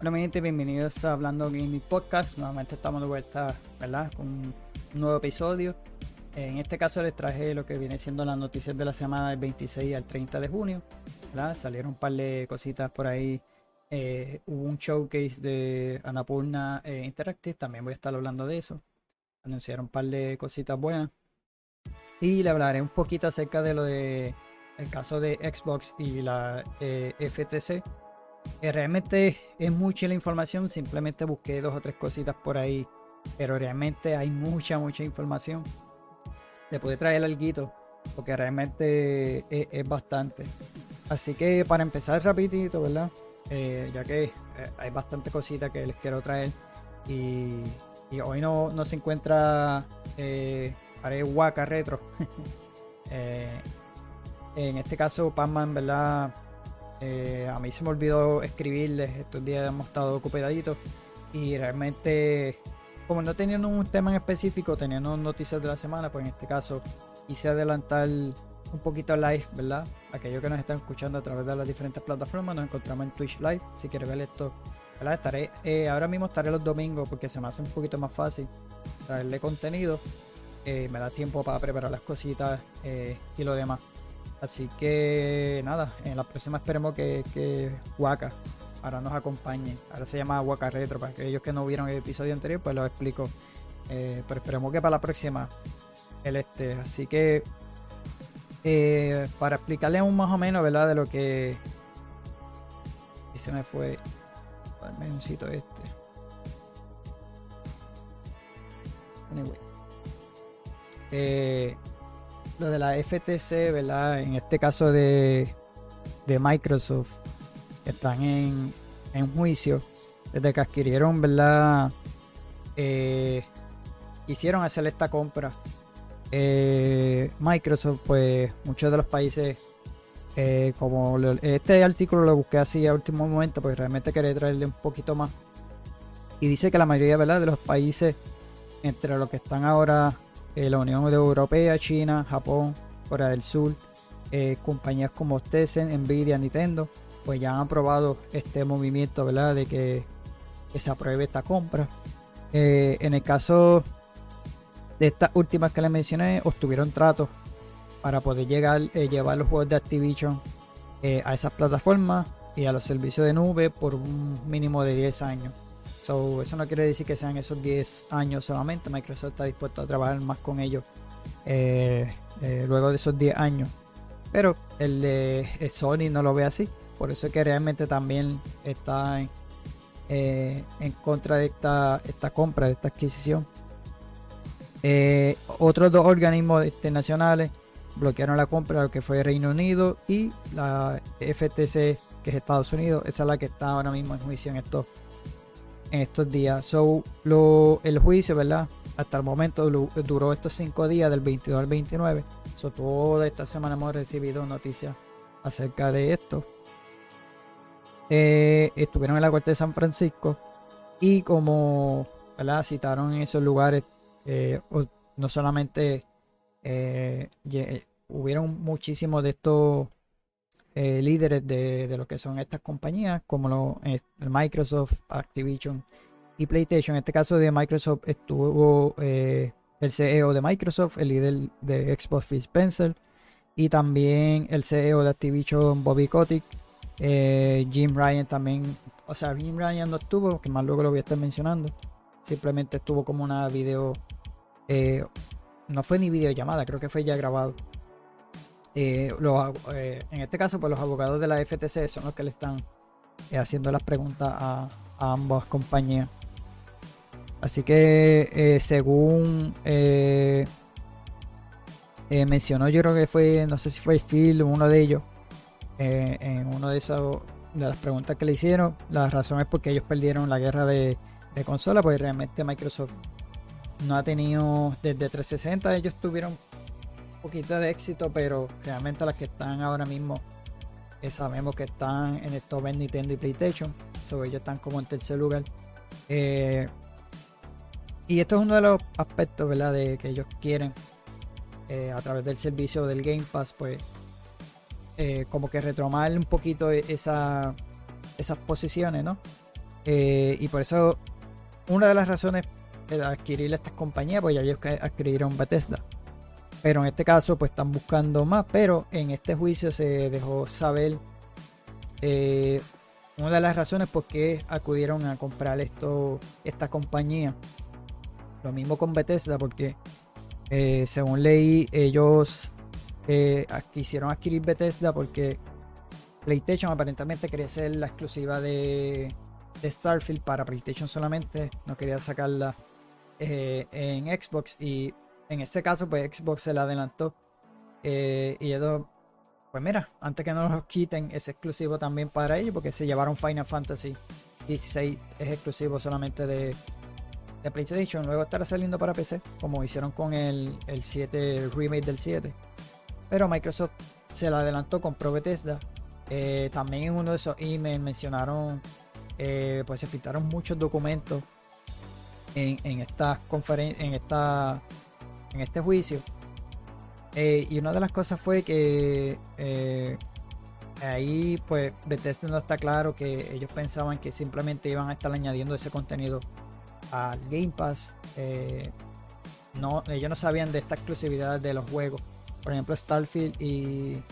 Bueno, mi gente, bienvenidos a Hablando Gaming Podcast. Nuevamente estamos de vuelta, ¿verdad? Con un nuevo episodio. En este caso les traje lo que viene siendo las noticias de la semana del 26 al 30 de junio. ¿verdad? Salieron un par de cositas por ahí. Eh, hubo un showcase de Anapurna eh, Interactive, también voy a estar hablando de eso. Anunciaron un par de cositas buenas. Y le hablaré un poquito acerca de lo de caso de Xbox y la eh, FTC eh, realmente es mucha la información, simplemente busqué dos o tres cositas por ahí, pero realmente hay mucha, mucha información. Le puede traer algo, porque realmente es, bastante. Así que para empezar rapidito, ¿verdad? Eh, ya que eh, hay bastante cositas que les quiero traer y, hoy no, no, se encuentra eh, haré Waka Retro. en este caso, Pacman, ¿verdad? Eh, a mí se me olvidó escribirles, estos días hemos estado ocupaditos y realmente, como no teniendo un tema en específico, teniendo noticias de la semana, pues en este caso quise adelantar un poquito live, ¿verdad? Aquellos que nos están escuchando a través de las diferentes plataformas, nos encontramos en Twitch Live. Si quieres ver esto, ¿verdad? Estaré, eh, ahora mismo estaré los domingos porque se me hace un poquito más fácil traerle contenido. Eh, me da tiempo para preparar las cositas y lo demás. Así que nada, en la próxima esperemos que, que Waka ahora nos acompañe. Ahora se llama Waka Retro. Para aquellos que no vieron el episodio anterior, pues lo explico. Eh, pero esperemos que para la próxima él esté. Así que eh, para explicarle un más o menos, ¿verdad? De lo que. Se me fue el menucito este. Anyway. Eh, lo de la FTC, ¿verdad? En este caso de, de Microsoft, están en, en juicio desde que adquirieron, ¿verdad? Eh, quisieron hacer esta compra. Eh, Microsoft, pues muchos de los países, eh, como este artículo lo busqué así a último momento, pues realmente quería traerle un poquito más. Y dice que la mayoría, ¿verdad? De los países, entre los que están ahora eh, la Unión Europea, China, Japón, Corea del Sur, eh, compañías como Tencent, Nvidia, Nintendo, pues ya han aprobado este movimiento, ¿verdad? De que, se apruebe esta compra. Eh, en el caso de estas últimas que les mencioné, obtuvieron tratos para poder llegar, llevar los juegos de Activision a esas plataformas y a los servicios de nube por un mínimo de 10 años eso no quiere decir que sean esos 10 años solamente. Microsoft está dispuesto a trabajar más con ellos eh, eh, luego de esos 10 años. Pero el de eh, Sony no lo ve así. Por eso es que realmente también está en, contra de esta, esta compra, de esta adquisición. otros dos organismos internacionales bloquearon la compra, lo que fue Reino Unido y la FTC, que es Estados Unidos. Esa es la que está ahora mismo en juicio en estos en estos días. So, lo, el juicio, ¿verdad? Hasta el momento duró estos cinco días, del 22 al 29. So, toda esta semana hemos recibido noticias acerca de esto. Eh, estuvieron en la corte de San Francisco y como ¿verdad? citaron en esos lugares, eh, no solamente eh, hubieron muchísimos de estos eh, líderes de, lo que son estas compañías, como lo, eh, Microsoft, Activision y PlayStation. En este caso de Microsoft estuvo eh, el CEO de Microsoft, el líder de Xbox Phil Spencer, y también el CEO de Activision, Bobby Kotick. Jim Ryan también, o sea, Jim Ryan no estuvo, que más luego lo voy a estar mencionando. Simplemente estuvo como una video, no fue ni videollamada, creo que fue ya grabado eh, eh, en este caso, pues los abogados de la FTC son los que le están eh, haciendo las preguntas a, ambas compañías. Así que, según mencionó, yo creo que fue, no sé si fue Phil, uno de ellos, en uno de esos de las preguntas que le hicieron, la razón es porque ellos perdieron la guerra de, de consola, pues realmente Microsoft no ha tenido desde 360, ellos tuvieron poquito de éxito, pero realmente las que están ahora mismo eh, sabemos que están en el top en Nintendo y PlayStation. So, ellos están como en tercer lugar. Eh, y esto es uno de los aspectos, ¿verdad? De que ellos quieren eh, a través del servicio del Game Pass, pues como que retomar un poquito esa, esas posiciones, ¿no? y por eso, una de las razones de adquirir estas compañías, pues ya ellos adquirieron Bethesda. Pero en este caso, pues están buscando más. Pero en este juicio se dejó saber eh, una de las razones por qué acudieron a comprar esto, esta compañía. Lo mismo con Bethesda, porque eh, según leí, ellos eh, quisieron adquirir Bethesda porque PlayStation aparentemente quería ser la exclusiva de, de Starfield para PlayStation solamente. No quería sacarla en Xbox. Y en este caso, pues Xbox se la adelantó. y ellos pues mira, antes que no los quiten, es exclusivo también para ellos, porque se llevaron Final Fantasy 16, es exclusivo solamente de, de PlayStation. Luego estará saliendo para PC, como hicieron con el, 7, el remake del 7. Pero Microsoft se la adelantó, con Bethesda. Eh, también en uno de esos emails mencionaron, eh, pues se filtraron muchos documentos en, en esta conferencia, en esta en este juicio eh, y una de las cosas fue que eh, ahí pues Bethesda no está claro que ellos pensaban que simplemente iban a estar añadiendo ese contenido al Game Pass. Eh, no, ellos no sabían de esta exclusividad de los juegos. Por ejemplo, Starfield y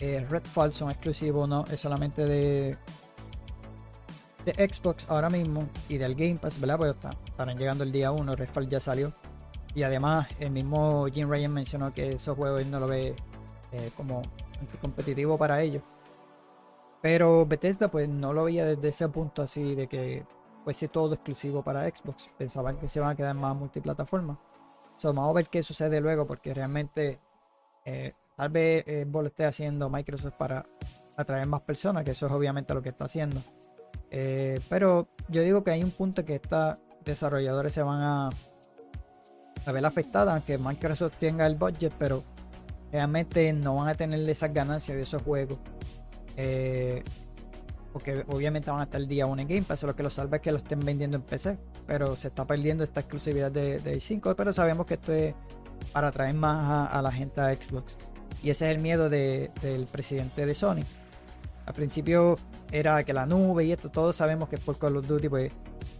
Redfall son exclusivos, no es solamente de, de Xbox ahora mismo y del Game Pass, ¿verdad? Pues estarán llegando el día 1, Redfall ya salió. Y además, el mismo Jim Ryan mencionó que esos juegos él no lo ve eh, como competitivo para ellos. Pero Bethesda pues no lo veía desde ese punto así de que fuese todo exclusivo para Xbox. Pensaban que se van a quedar más multiplataforma. So, vamos a ver qué sucede luego porque realmente eh, tal vez eh, lo esté haciendo Microsoft para atraer más personas, que eso es obviamente lo que está haciendo. Eh, pero yo digo que hay un punto que estos desarrolladores se van a a ver afectada, aunque Microsoft tenga el budget, pero realmente no van a tener esas ganancias de esos juegos. Eh, porque obviamente van a estar el día 1 en Game Pass, lo que lo salva es que lo estén vendiendo en PC, pero se está perdiendo esta exclusividad de, de 5, pero sabemos que esto es para atraer más a, la gente a Xbox. Y ese es el miedo del presidente de Sony. Al principio era que la nube y esto, todos sabemos que por Call of Duty, pues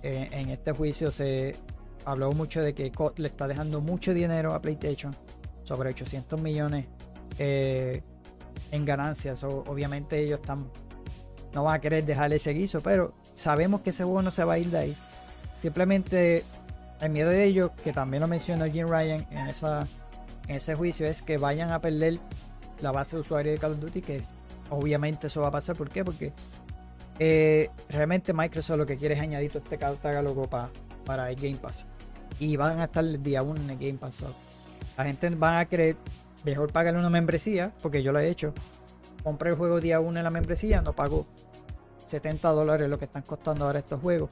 eh, en este juicio se, habló mucho de que le está dejando mucho dinero a PlayStation, sobre 800 millones eh, en ganancias. obviamente ellos están, no van a querer dejarle ese guiso, pero sabemos que ese juego no se va a ir de ahí. Simplemente el miedo de ellos, que también lo mencionó Jim Ryan en, ese juicio, es que vayan a perder la base de usuarios de Call of Duty, que obviamente eso va a pasar. ¿Por qué? Porque eh, realmente Microsoft lo que quiere es añadir este catálogo para, para el Game Pass y van a estar el día 1 en el Game Pass. La gente va a querer mejor pagarle una membresía, porque yo lo he hecho. Compré el juego día 1 en la membresía, no pago 70 dólares lo que están costando ahora estos juegos.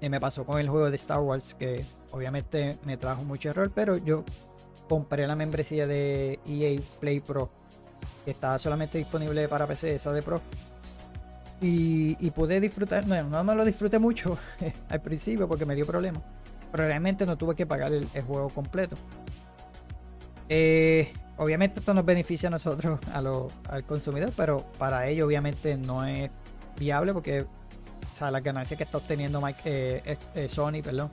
Y me pasó con el juego de Star Wars, que obviamente me trajo mucho error, pero yo compré la membresía de EA Play Pro, que estaba solamente disponible para PC, esa de Pro. Y, pude disfrutar, no, no me lo disfruté mucho al principio porque me dio problemas pero realmente no tuve que pagar el, juego completo. Eh, obviamente esto nos beneficia a nosotros, al consumidor, pero para ello obviamente no es viable porque o sea, las ganancias que está obteniendo eh, eh, Sony, perdón,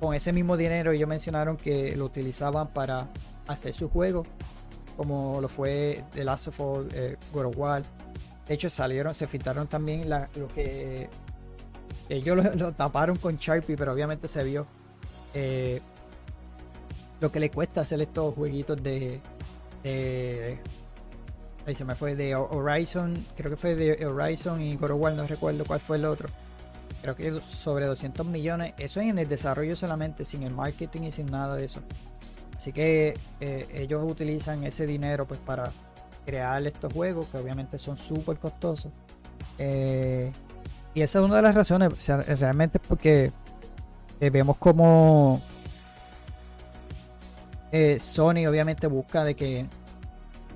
con ese mismo dinero ellos mencionaron que lo utilizaban para hacer su juego, como lo fue The Last of Us, God of War. De hecho salieron, se filtraron también lo que ellos lo, taparon con Sharpie, pero obviamente se vio eh, lo que le cuesta hacer estos jueguitos de, ahí se me fue de Horizon, creo que fue de Horizon y God of no recuerdo cuál fue el otro. Creo que sobre 200 millones. Eso es en el desarrollo solamente, sin el marketing y sin nada de eso. Así que eh, ellos utilizan ese dinero pues para crear estos juegos que obviamente son súper costosos. Eh, y esa es una de las razones, realmente porque eh, vemos como eh, Sony obviamente busca de que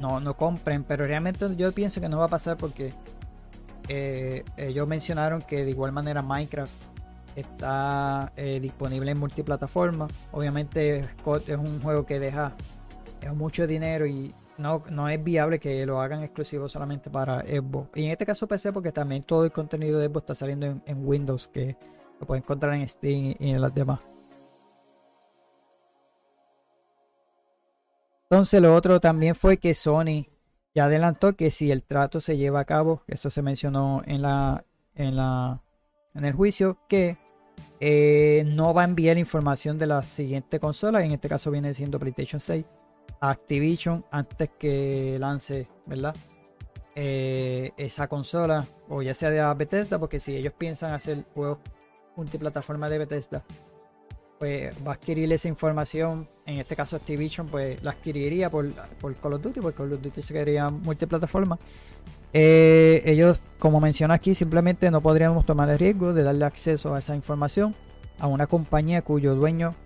no, no compren, pero realmente yo pienso que no va a pasar porque eh, ellos mencionaron que de igual manera Minecraft está disponible en multiplataforma. Obviamente Scott es un juego que deja mucho dinero y no, es viable que lo hagan exclusivo solamente para Xbox. Y en este caso PC porque también todo el contenido de Xbox está saliendo en, Windows, que lo pueden encontrar en Steam y en las demás. Entonces lo otro también fue que Sony ya adelantó que si el trato se lleva a cabo, eso se mencionó en la en la en el juicio, que eh, no va a enviar información de la siguiente consola, en este caso viene siendo PlayStation 6, Activision antes que lance, ¿verdad? Eh, esa consola, o ya sea de Bethesda, porque si ellos piensan hacer juegos multiplataforma de Bethesda, pues va a adquirir esa información, en este caso Activision, pues la adquiriría por, por Call of Duty, porque Call of Duty se quedaría multiplataforma. Eh, ellos, como menciona aquí, simplemente no podríamos tomar el riesgo de darle acceso a esa información a una compañía cuyo dueño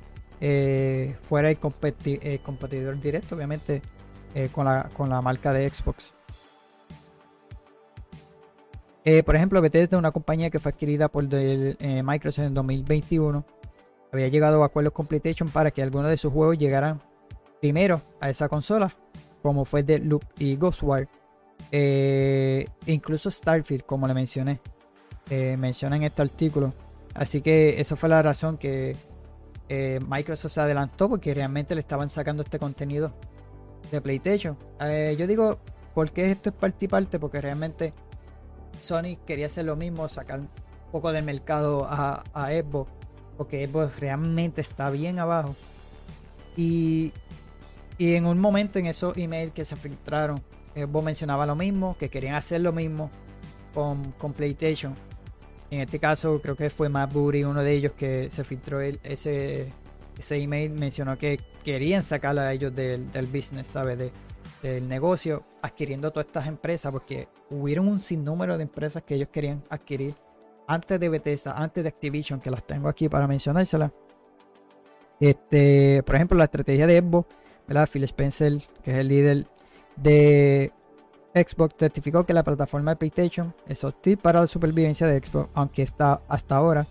eh, fuera el, competidor directo, obviamente, eh, con, la, marca de Xbox. por ejemplo, Bethesda, una compañía que fue adquirida por Microsoft en 2021, había llegado a acuerdos con PlayStation para que algunos de sus juegos llegaran primero a esa consola, como fue Loop y Ghostwire eh, incluso Starfield, como le mencioné, eh, menciona en este artículo. Así que eso fue la razón que eh, Microsoft se adelantó porque realmente le estaban sacando este contenido de PlayStation. yo digo, ¿por qué esto es parte y parte? Porque realmente Sony quería hacer lo mismo, sacar un poco del mercado a, a Xbox, porque Xbox realmente está bien abajo. Y, y en un momento en esos emails que se filtraron vos mencionaba lo mismo, que querían hacer lo mismo con, con PlayStation. En este caso, creo que fue Matt Booty, uno de ellos, que se filtró ese, ese email. Mencionó que querían sacar a ellos del, del business, ¿sabes? De, del negocio, adquiriendo todas estas empresas, porque hubieron un sinnúmero de empresas que ellos querían adquirir antes de Bethesda, antes de Activision, que las tengo aquí para mencionárselas. Este, por ejemplo, la estrategia de Xbox, ¿verdad? Phil Spencer, que es el líder de Xbox certificó que la plataforma de PlayStation es hostil para la supervivencia de Xbox, aunque está hasta ahora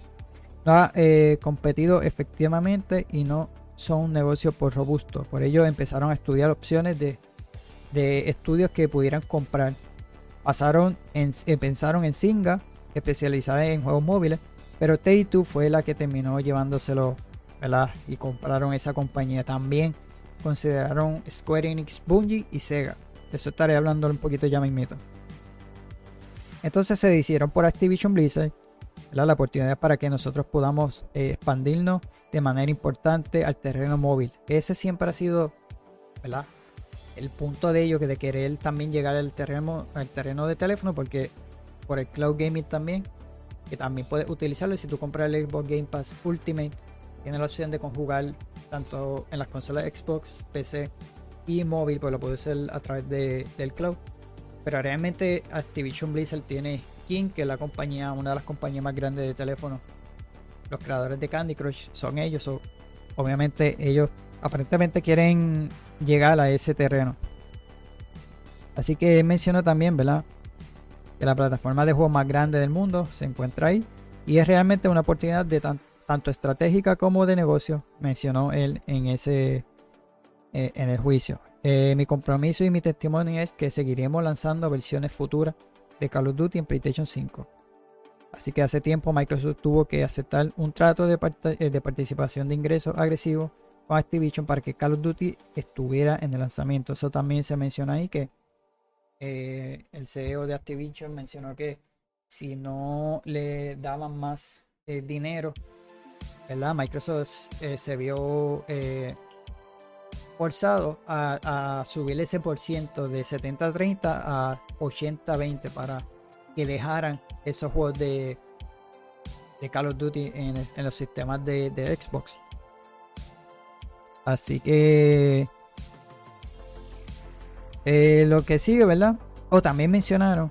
no ha eh, competido efectivamente y no son un negocio por robusto. Por ello empezaron a estudiar opciones de, estudios que pudieran comprar. Pasaron en, eh, pensaron en Singa, especializada en juegos móviles, pero Take-Two fue la que terminó llevándoselo y compraron esa compañía. También consideraron Square Enix, Bungie y Sega. Eso estaré hablando un poquito ya mismito. Entonces se hicieron por Activision Blizzard la oportunidad para que nosotros podamos eh, expandirnos de manera importante al terreno móvil. Ese siempre ha sido ¿verdad? el punto de ello, que de querer también llegar al terreno, al terreno de teléfono, porque por el cloud gaming también, que también puedes utilizarlo. Si tú compras el Xbox Game Pass Ultimate, tienes la opción de conjugar tanto en las consolas Xbox, PC y móvil, pues lo puede hacer a través de, del cloud. Pero realmente Activision Blizzard tiene King, que es la compañía, una de las compañías más grandes de teléfono. Los creadores de Candy Crush son ellos. obviamente ellos aparentemente quieren llegar a ese terreno. Así que menciono también, ¿verdad? Que la plataforma de juegos más grande del mundo se encuentra ahí. Y es realmente una oportunidad de tanto estratégica como de negocio, mencionó él en ese eh, en el juicio. Eh, mi compromiso y mi testimonio es que seguiremos lanzando versiones futuras de Call of Duty en PlayStation 5. Así que hace tiempo Microsoft tuvo que aceptar un trato de, eh, de participación de ingresos agresivos con Activision para que Call of Duty estuviera en el lanzamiento. Eso también se menciona ahí que el CEO de Activision mencionó que si no le daban más dinero Microsoft eh, se vio forzado a, subir ese por ciento de 70-30 a 80-20 para que dejaran esos juegos de, de Call of Duty en, los sistemas de, Xbox. Así que eh, lo que sigue, ¿verdad? O también mencionaron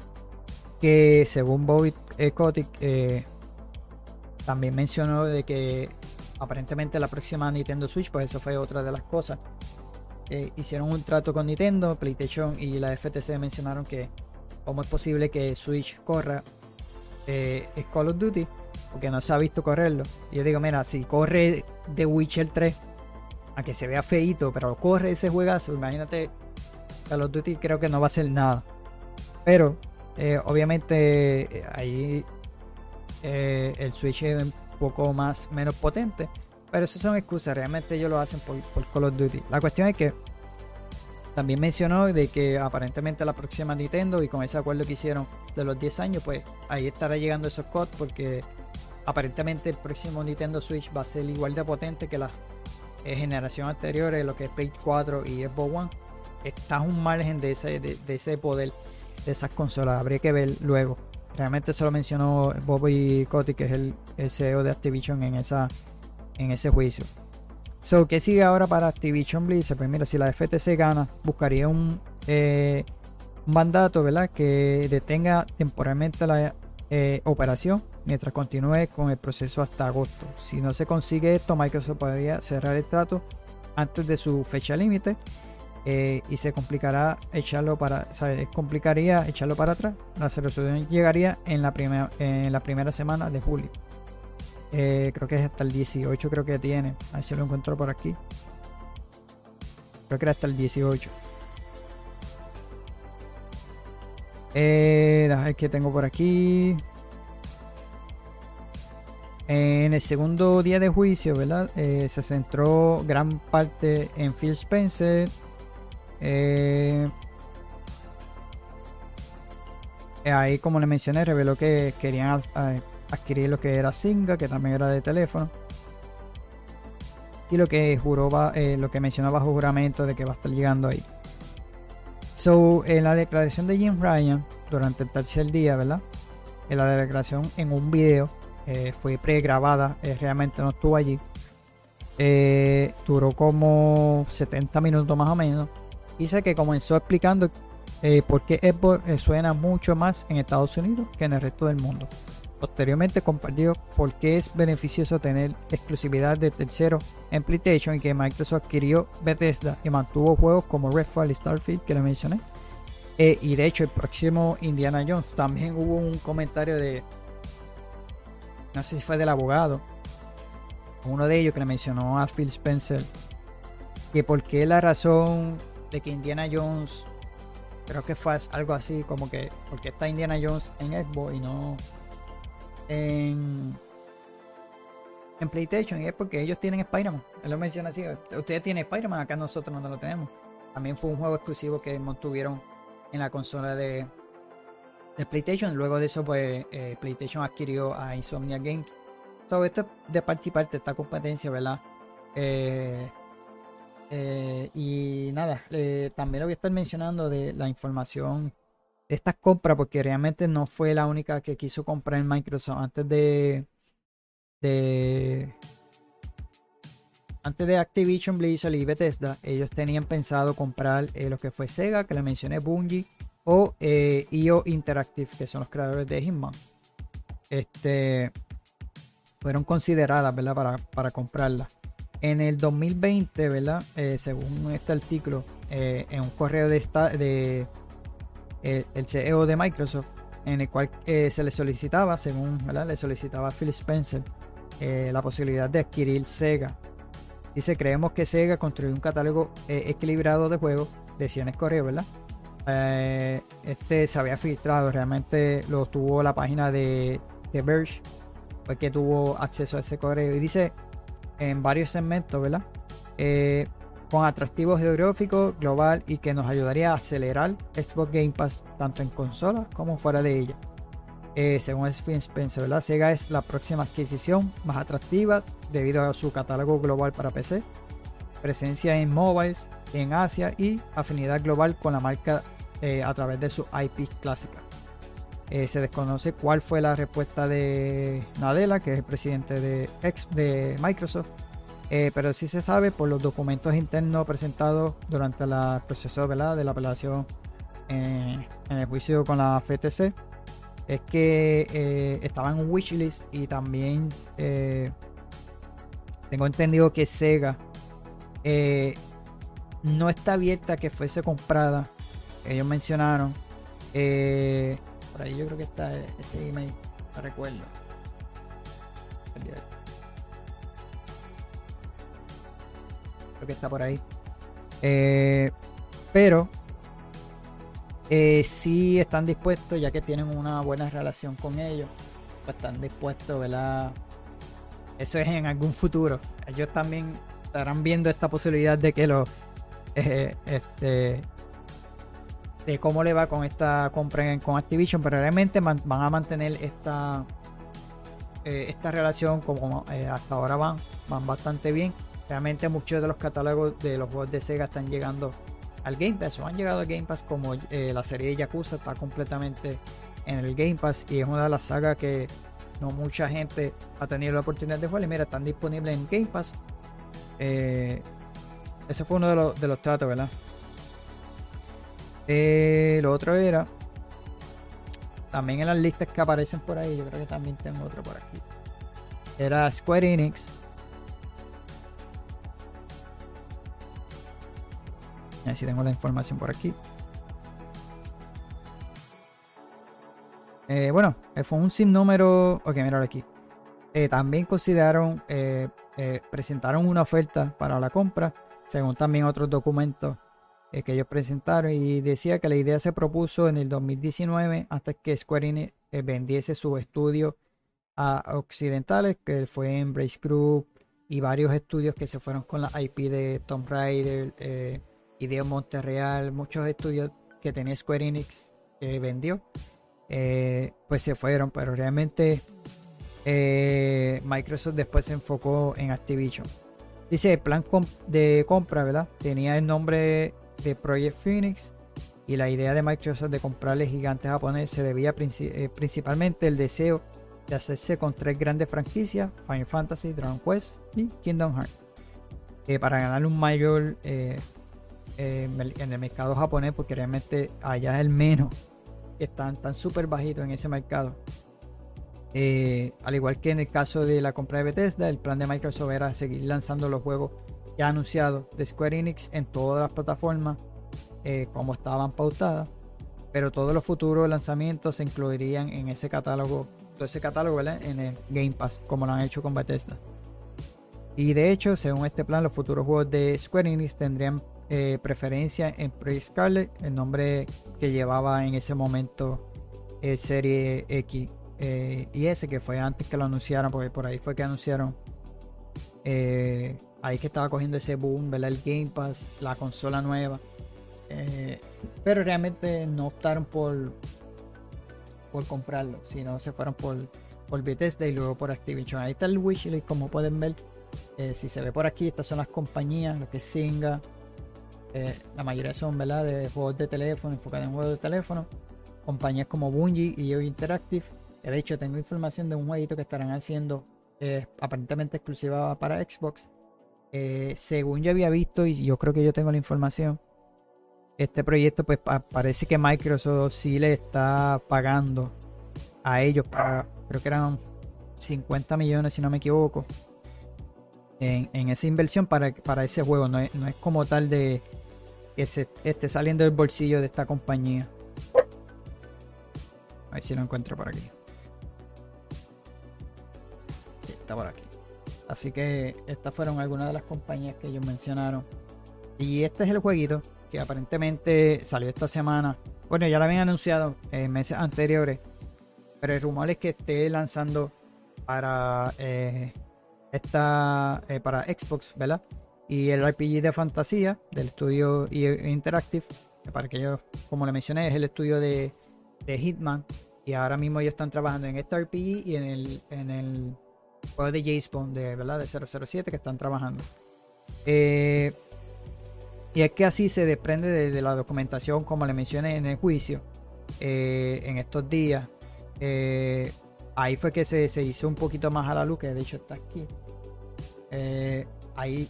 que según Bobby Kotick, también mencionó de que aparentemente la próxima Nintendo Switch, pues eso fue otra de las cosas. hicieron un trato con Nintendo, PlayStation y la FTC mencionaron que cómo es posible que Switch corra eh, Call of Duty, porque no se ha visto correrlo. Yo digo, mira, si corre The Witcher 3, aunque se vea feito, pero corre ese juegazo, imagínate Call of Duty creo que no va a ser nada. Pero eh, obviamente eh, ahí eh, el Switch poco más menos potente. Pero eso son excusas, realmente ellos lo hacen por, por Call of Duty. La cuestión es que también mencionó de que aparentemente la próxima Nintendo y con ese acuerdo que hicieron de los 10 años, pues ahí estará llegando esos codes porque aparentemente el próximo Nintendo Switch va a ser igual de potente que la eh, generación anterior, lo que es Play 4 y Xbox One. Está un margen de ese, de, ese poder de esas consolas, habría que ver luego. Realmente se lo mencionó Bobby Kotick, que es el, CEO de Activision en, esa, en ese juicio. So, ¿qué sigue ahora para Activision Blizzard? Pues mira, si la FTC gana, buscaría un, eh, mandato, ¿verdad? Que detenga temporalmente la eh, operación mientras continúe con el proceso hasta agosto. Si no se consigue esto, Microsoft podría cerrar el trato antes de su fecha límite eh, y se complicará echarlo para, complicaría echarlo para atrás. La resolución llegaría en la primera, en la primera semana de julio. Eh, creo que es hasta el 18, creo que tiene. A ver si lo encuentro por aquí. Creo que era hasta el 18. Eh, a ver qué tengo por aquí. En el segundo día de juicio, ¿verdad? Eh, se centró gran parte en Phil Spencer. Eh, ahí, como le mencioné, reveló que querían adquirir lo que era Singa, que también era de teléfono. Y lo que juró, eh, lo que mencionó bajo juramento de que va a estar llegando ahí. So, en la declaración de Jim Ryan, durante el tercer día, ¿verdad? En la declaración en un video, eh, fue pregrabada, eh, realmente no estuvo allí. duró como 70 minutos más o menos. Dice que comenzó explicando por qué Xbox suena mucho más en Estados Unidos que en el resto del mundo. Posteriormente compartió por qué es beneficioso tener exclusividad de tercero en PlayStation y que Microsoft adquirió Bethesda y mantuvo juegos como Redfall y Starfield que le mencioné. Eh, y de hecho el próximo Indiana Jones también hubo un comentario de, no sé si fue del abogado, uno de ellos que le mencionó a Phil Spencer, que por qué la razón de que Indiana Jones, creo que fue algo así como que, porque está Indiana Jones en Xbox y no en, PlayStation y es porque ellos tienen Spider-Man. Él lo menciona así. Ustedes tienen Spider-Man, acá nosotros no lo tenemos. También fue un juego exclusivo que mantuvieron en la consola de, de PlayStation. Luego de eso, pues eh, PlayStation adquirió a Insomnia Games. Todo esto de parte y parte, esta competencia, ¿verdad? Eh, eh, y nada, también lo voy a estar mencionando de la información estas compras, porque realmente no fue la única que quiso comprar en Microsoft antes de. de antes de Activision Blizzard y Bethesda, ellos tenían pensado comprar eh, lo que fue Sega, que le mencioné, Bungie, o eh, IO Interactive, que son los creadores de Hitman. Este, fueron consideradas, ¿verdad? Para, para comprarla. En el 2020, ¿verdad? Eh, según este artículo, en un correo de, esta, de el, CEO de Microsoft, en el cual eh, se le solicitaba, según le solicitaba a Phil Spencer, eh, la posibilidad de adquirir Sega. Dice, creemos que Sega construyó un catálogo eh, equilibrado de juegos, decía en el correo, ¿verdad? este se había filtrado, realmente lo tuvo la página de, The Verge, fue que tuvo acceso a ese correo. Y dice en varios segmentos, ¿verdad? con atractivo geográfico global y que nos ayudaría a acelerar Xbox Game Pass tanto en consola como fuera de ella. Eh, según Phil Spencer, ¿verdad? Sega es la próxima adquisición más atractiva debido a su catálogo global para PC, presencia en mobiles en Asia y afinidad global con la marca eh, a través de su IP clásica. Eh, se desconoce cuál fue la respuesta de Nadella, que es el presidente de, ex de Microsoft, eh, pero sí se sabe por los documentos internos presentados durante el proceso de la apelación eh, en el juicio con la FTC, es que eh, estaba en un wishlist y también tengo entendido que Sega no está abierta a que fuese comprada. Ellos mencionaron. Por ahí yo creo que está ese email, no recuerdo que está por ahí. Eh, pero eh, sí están dispuestos, ya que tienen una buena relación con ellos, pues están dispuestos, ¿verdad? Eso es en algún futuro. Ellos también estarán viendo esta posibilidad de que los eh, este de cómo le va con esta compra con Activision, pero realmente van a mantener esta eh, esta relación como eh, hasta ahora van, van bastante bien. Realmente muchos de los catálogos de los juegos de Sega están llegando al Game Pass o han llegado al Game Pass como la serie de Yakuza está completamente en el Game Pass y es una de las sagas que no mucha gente ha tenido la oportunidad de jugar y mira, están disponibles en Game Pass. Eh, ese fue uno de los tratos, ¿verdad? Eh, lo otro era. También en las listas que aparecen por ahí, yo creo que también tengo otro por aquí. Era Square Enix. A ver si tengo la información por aquí. Eh, bueno, eh, fue un sinnúmero. Ok, mira aquí. Eh, también consideraron, presentaron una oferta para la compra, según también otros documentos que ellos presentaron. Y decía que la idea se propuso en el 2019, hasta que Square Enix vendiese su estudio a occidentales, que fue Embrace Group y varios estudios que se fueron con la IP de Tomb Raider, eh, Ideo Monterreal, muchos estudios que tenía Square Enix que vendió. Eh, pues se fueron, pero realmente eh, Microsoft después se enfocó en Activision. Dice, el plan de compra, ¿verdad? Tenía el nombre de Project Phoenix y la idea de Microsoft de comprarle gigantes japoneses se debía eh, principalmente el deseo de hacerse con tres grandes franquicias, Final Fantasy, Dragon Quest y Kingdom Hearts, para ganar un mayor en el mercado japonés, porque realmente allá es el menos que están tan súper bajitos en ese mercado. Eh, al igual que en el caso de la compra de Bethesda, el plan de Microsoft era seguir lanzando los juegos ya anunciados de Square Enix en todas las plataformas eh, como estaban pautadas, pero todos los futuros lanzamientos se incluirían en ese catálogo, todo ese catálogo en el Game Pass, como lo han hecho con Bethesda. Y de hecho, según este plan, los futuros juegos de Square Enix tendrían eh, preferencia en Project Scarlet, el nombre que llevaba en ese momento eh, Serie X y S, que fue antes que lo anunciaron, porque por ahí fue que anunciaron. Ahí que estaba cogiendo ese boom, ¿verdad? El Game Pass, la consola nueva. pero realmente no optaron por, por comprarlo, sino se fueron por, por Bethesda y luego por Activision. Ahí está el wishlist, como pueden ver. si se ve por aquí, estas son las compañías, lo que es Singa, eh, la mayoría son ¿verdad? de juegos de teléfono, enfocados en juegos de teléfono. Compañías como Bungie y Yo Interactive. de hecho, tengo información de un jueguito que estarán haciendo eh, aparentemente exclusiva para Xbox. Eh, según yo había visto, y yo creo que yo tengo la información, este proyecto, pues parece que Microsoft sí le está pagando a ellos para, creo que eran 50 millones, si no me equivoco, en, esa inversión para, para ese juego. no es como tal de que se esté saliendo del bolsillo de esta compañía. A ver si lo encuentro por aquí. está por aquí. Así que estas fueron algunas de las compañías que ellos mencionaron. Y este es el jueguito que aparentemente salió esta semana. Bueno, ya lo habían anunciado en meses anteriores. Pero el rumor es que esté lanzando para eh, esta eh, para Xbox, ¿verdad? y el RPG de fantasía del estudio Interactive, que para que yo, como le mencioné, es el estudio de, Hitman. Y ahora mismo ellos están trabajando en este RPG y en el, en el juego de Jason de, ¿verdad? de 007 que están trabajando. Eh, y es que así se desprende de, la documentación, como le mencioné en el juicio, eh, en estos días. Eh, ahí fue que se, se, hizo un poquito más a la luz, que de hecho está aquí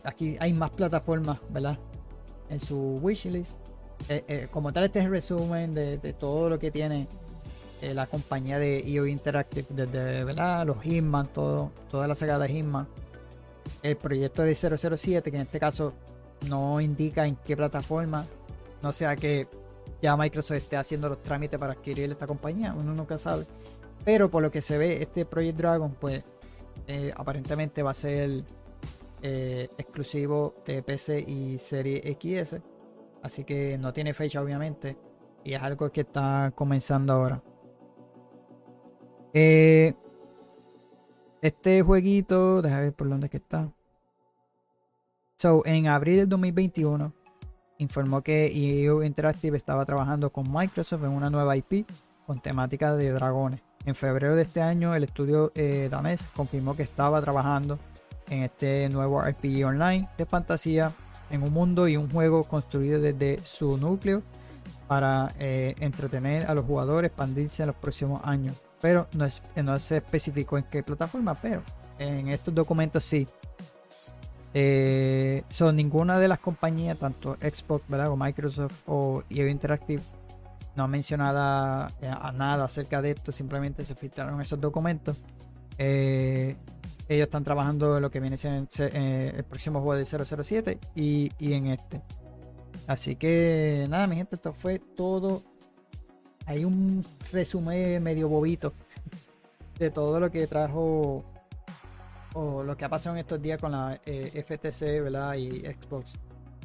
aquí hay más plataformas, ¿verdad? En su wishlist. Como tal, este es el resumen de, todo lo que tiene eh, la compañía de EO Interactive, desde ¿verdad? los Hitman, todo, toda la saga de Hitman. El proyecto de 007, que en este caso no indica en qué plataforma, no sea que ya Microsoft esté haciendo los trámites para adquirir esta compañía, uno nunca sabe. Pero por lo que se ve, este Project Dragon, pues aparentemente va a ser eh, exclusivo de PC y serie XS. Así que no tiene fecha, obviamente. Y es algo que está comenzando ahora. Eh, este jueguito, déjame ver por dónde que está. So, en abril del 2021 informó que EO Interactive estaba trabajando con Microsoft en una nueva IP con temática de dragones. En febrero de este año, el estudio eh, danés confirmó que estaba trabajando en este nuevo RPG online de fantasía en un mundo y un juego construido desde su núcleo para eh, entretener a los jugadores, expandirse en los próximos años. Pero no, se especificó en qué plataforma, pero en estos documentos sí eh, son ninguna de las compañías, tanto Xbox o Microsoft o EO Interactive, no ha mencionado eh, a nada acerca de esto, simplemente se filtraron esos documentos. Eh, ellos están trabajando en lo que viene siendo el próximo juego de 007 y, y en este. Así que nada, mi gente, esto fue todo. Hay un resumen medio bobito de todo lo que trajo o lo que ha pasado en estos días con la eh, FTC ¿verdad? y Xbox.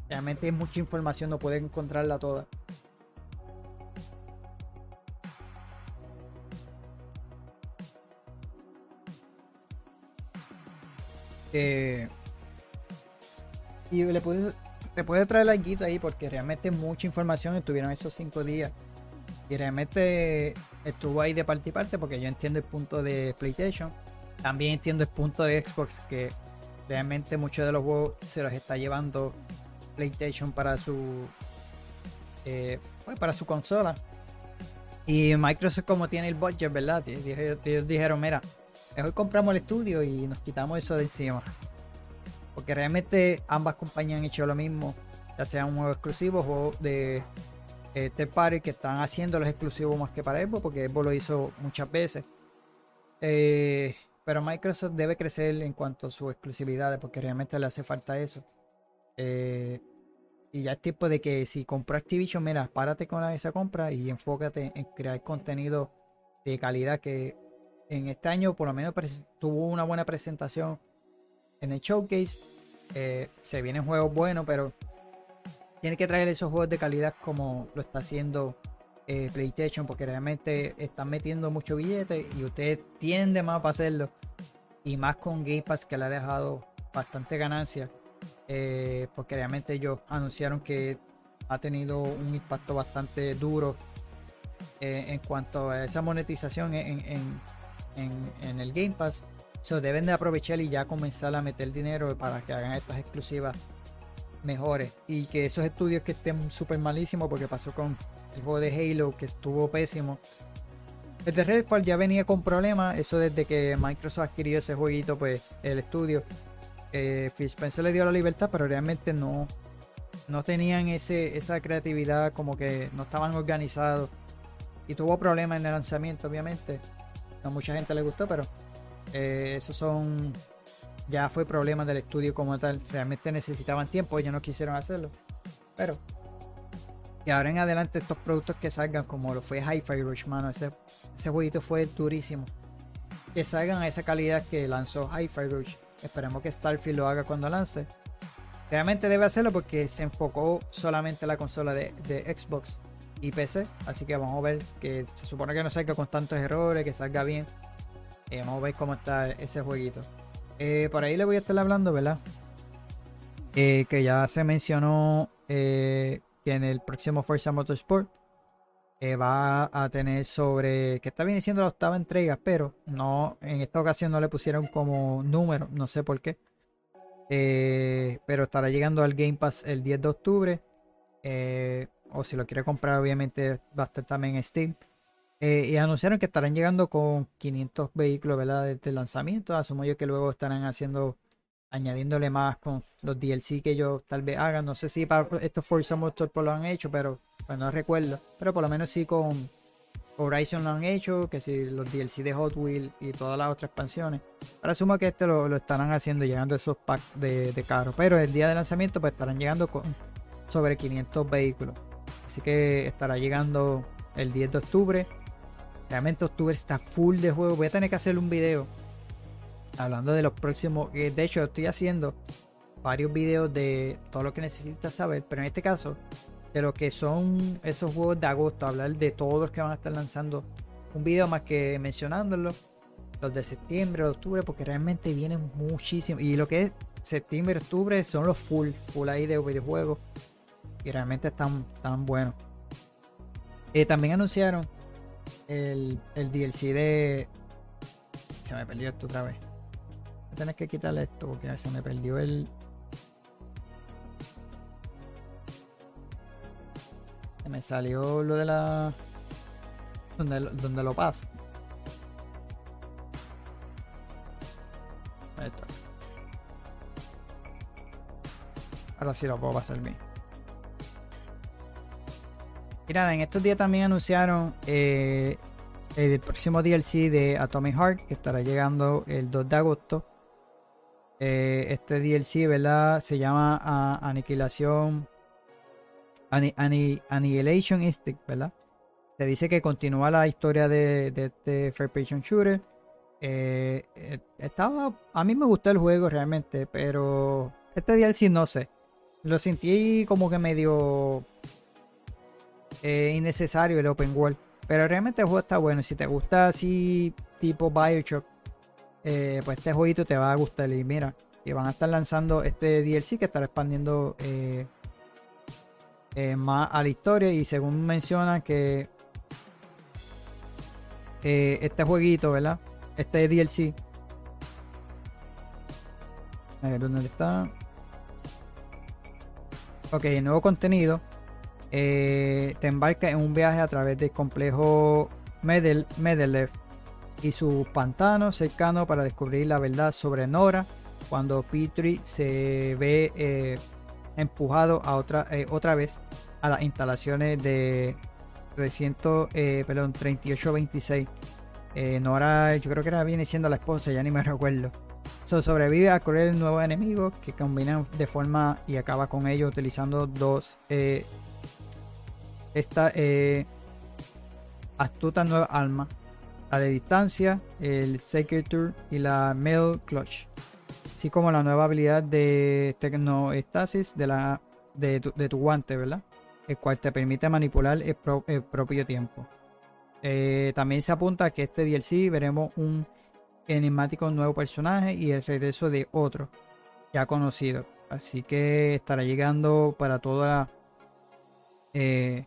Realmente hay mucha información, no pueden encontrarla toda. Eh, y le puedes, te puede traer la guita ahí porque realmente mucha información estuvieron esos cinco días. Y realmente estuvo ahí de parte y parte porque yo entiendo el punto de PlayStation también entiendo el punto de Xbox que realmente muchos de los juegos se los está llevando PlayStation para su eh, pues, para su consola. Y Microsoft como tiene el budget, ¿verdad? Ellos dijeron, mira, mejor compramos el estudio y nos quitamos eso de encima. Porque realmente ambas compañías han hecho lo mismo, ya sea un juego exclusivo o de eh, third party que están haciendo los exclusivos más que para Xbox, porque Xbox lo hizo muchas veces. Eh, pero Microsoft debe crecer en cuanto a sus exclusividades porque realmente le hace falta eso. Eh, y ya es tiempo de que si compró Activision, mira, párate con esa compra y enfócate en crear contenido de calidad que en este año por lo menos tuvo una buena presentación en el showcase. Eh, se vienen juegos buenos, pero tiene que traer esos juegos de calidad como lo está haciendo eh, PlayStation porque realmente están metiendo mucho billete y usted tiende más para hacerlo. Y más con Game Pass que le ha dejado bastante ganancia. Eh, porque realmente ellos anunciaron que ha tenido un impacto bastante duro eh, en cuanto a esa monetización en, en, el Game Pass. So, deben de aprovechar y ya comenzar a meter dinero para que hagan estas exclusivas mejores. Y que esos estudios que estén súper malísimos, porque pasó con el juego de Halo que estuvo pésimo. El de Redfall ya venía con problemas, eso desde que Microsoft adquirió ese jueguito, pues el estudio. Eh, le dio la libertad, pero realmente no, no tenían ese, esa creatividad, como que no estaban organizados. Y tuvo problemas en el lanzamiento, obviamente. A mucha gente le gustó, pero eh, esos son. Ya fue problema del estudio como tal. Realmente necesitaban tiempo, ellos no quisieron hacerlo. Pero y ahora en adelante estos productos que salgan, como lo fue Hi-Fi Rush, mano, ese, ese jueguito fue durísimo. Que salgan a esa calidad que lanzó Hi-Fi Rush. Esperemos que Starfield lo haga cuando lance. Realmente debe hacerlo porque se enfocó solamente la consola de, Xbox y PC. Así que vamos a ver que se supone que no salga con tantos errores, que salga bien. Eh, vamos a ver cómo está ese jueguito. Eh, por ahí le voy a estar hablando, ¿verdad? Eh, que ya se mencionó que en el próximo Forza Motorsport eh, va a tener sobre, que está bien diciendo la octava entrega, pero no, en esta ocasión no le pusieron como número, no sé por qué. Eh, pero estará llegando al Game Pass el 10 de octubre. Eh, o si lo quiere comprar, obviamente va a estar también en Steam. Y anunciaron que estarán llegando con 500 vehículos, ¿verdad? Desde el lanzamiento. Asumo yo que luego estarán haciendo añadiéndole más con los DLC que ellos tal vez hagan. No sé si estos Forza Motorsport lo han hecho, pero pues no recuerdo. Pero por lo menos sí con Horizon lo han hecho, que si los DLC de Hot Wheels y todas las otras expansiones. Ahora asumo que este lo, estarán haciendo, llegando esos packs de, de carro. Pero el día de lanzamiento pues estarán llegando con sobre 500 vehículos. Así que estará llegando el 10 de octubre. Realmente octubre está full de juego. Voy a tener que hacer un video hablando de los próximos, de hecho estoy haciendo varios videos de todo lo que necesitas saber, pero en este caso de lo que son esos juegos de agosto, hablar de todos los que van a estar lanzando un video más que mencionándolo, los de septiembre, octubre, porque realmente vienen muchísimos. Y lo que es septiembre, octubre son los full, full ahí de videojuegos. Y realmente están, tan buenos. Eh, también anunciaron el, el DLC de. Se me perdió esto otra vez. Voy a tener que quitarle esto porque se me perdió el. Se me salió lo de la. Donde, donde lo paso. Está. Ahora sí lo puedo pasar bien. Y nada, en estos días también anunciaron eh, el próximo DLC de Atomic Heart que estará llegando el 2 de agosto. Eh, este DLC, ¿verdad? Se llama uh, Aniquilación. Annihilation Instinct, ¿verdad? Se dice que continúa la historia de, de este Fair Patient Shooter. Eh, estaba. A mí me gustó el juego realmente, pero este DLC no sé. Lo sentí como que medio eh, innecesario el open world. Pero realmente el juego está bueno. Si te gusta así tipo Bioshock, eh, pues este jueguito te va a gustar. Y mira, que van a estar lanzando este DLC que estará expandiendo eh, más a la historia. Y según mencionan que este jueguito, ¿verdad? Este DLC. A ver, ¿dónde está? Ok, nuevo contenido eh, te embarca en un viaje a través del complejo Medel, Medelev y su pantano cercano para descubrir la verdad sobre Nora cuando Petri se ve eh, empujado a otra, eh, otra vez a las instalaciones de 300, perdón, 3826. Nora, yo creo que era viene siendo la esposa, ya ni me recuerdo. sobrevive a correr nuevos enemigos que combinan de forma y acaba con ellos utilizando dos esta eh, astuta nueva alma, la de distancia, el Secure y la Mail Clutch, así como la nueva habilidad de Tecnoestasis de, la, de, tu, guante, ¿verdad? El cual te permite manipular el, propio tiempo. Eh, también se apunta que este DLC veremos un enigmático nuevo personaje y el regreso de otro ya conocido. Así que estará llegando para toda eh,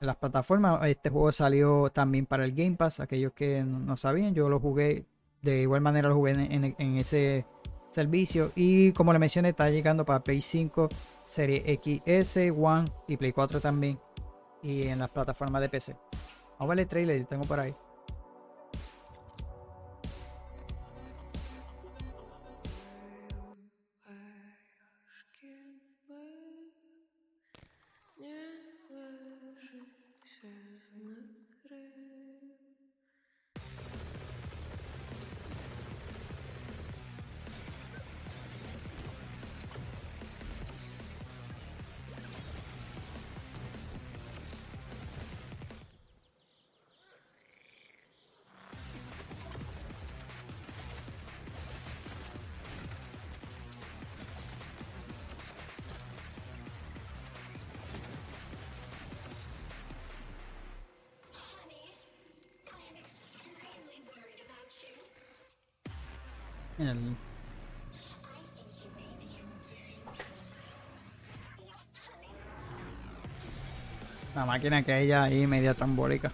las plataformas. Este juego salió también para el Game Pass. Aquellos que no sabían, yo lo jugué de igual manera, lo jugué en, ese servicio. Y como le mencioné, está llegando para Play 5, Serie XS, One y Play 4 también. Y en las plataformas de PC. Vamos a ver el trailer, tengo por ahí. La máquina que ella ahí media trambólica.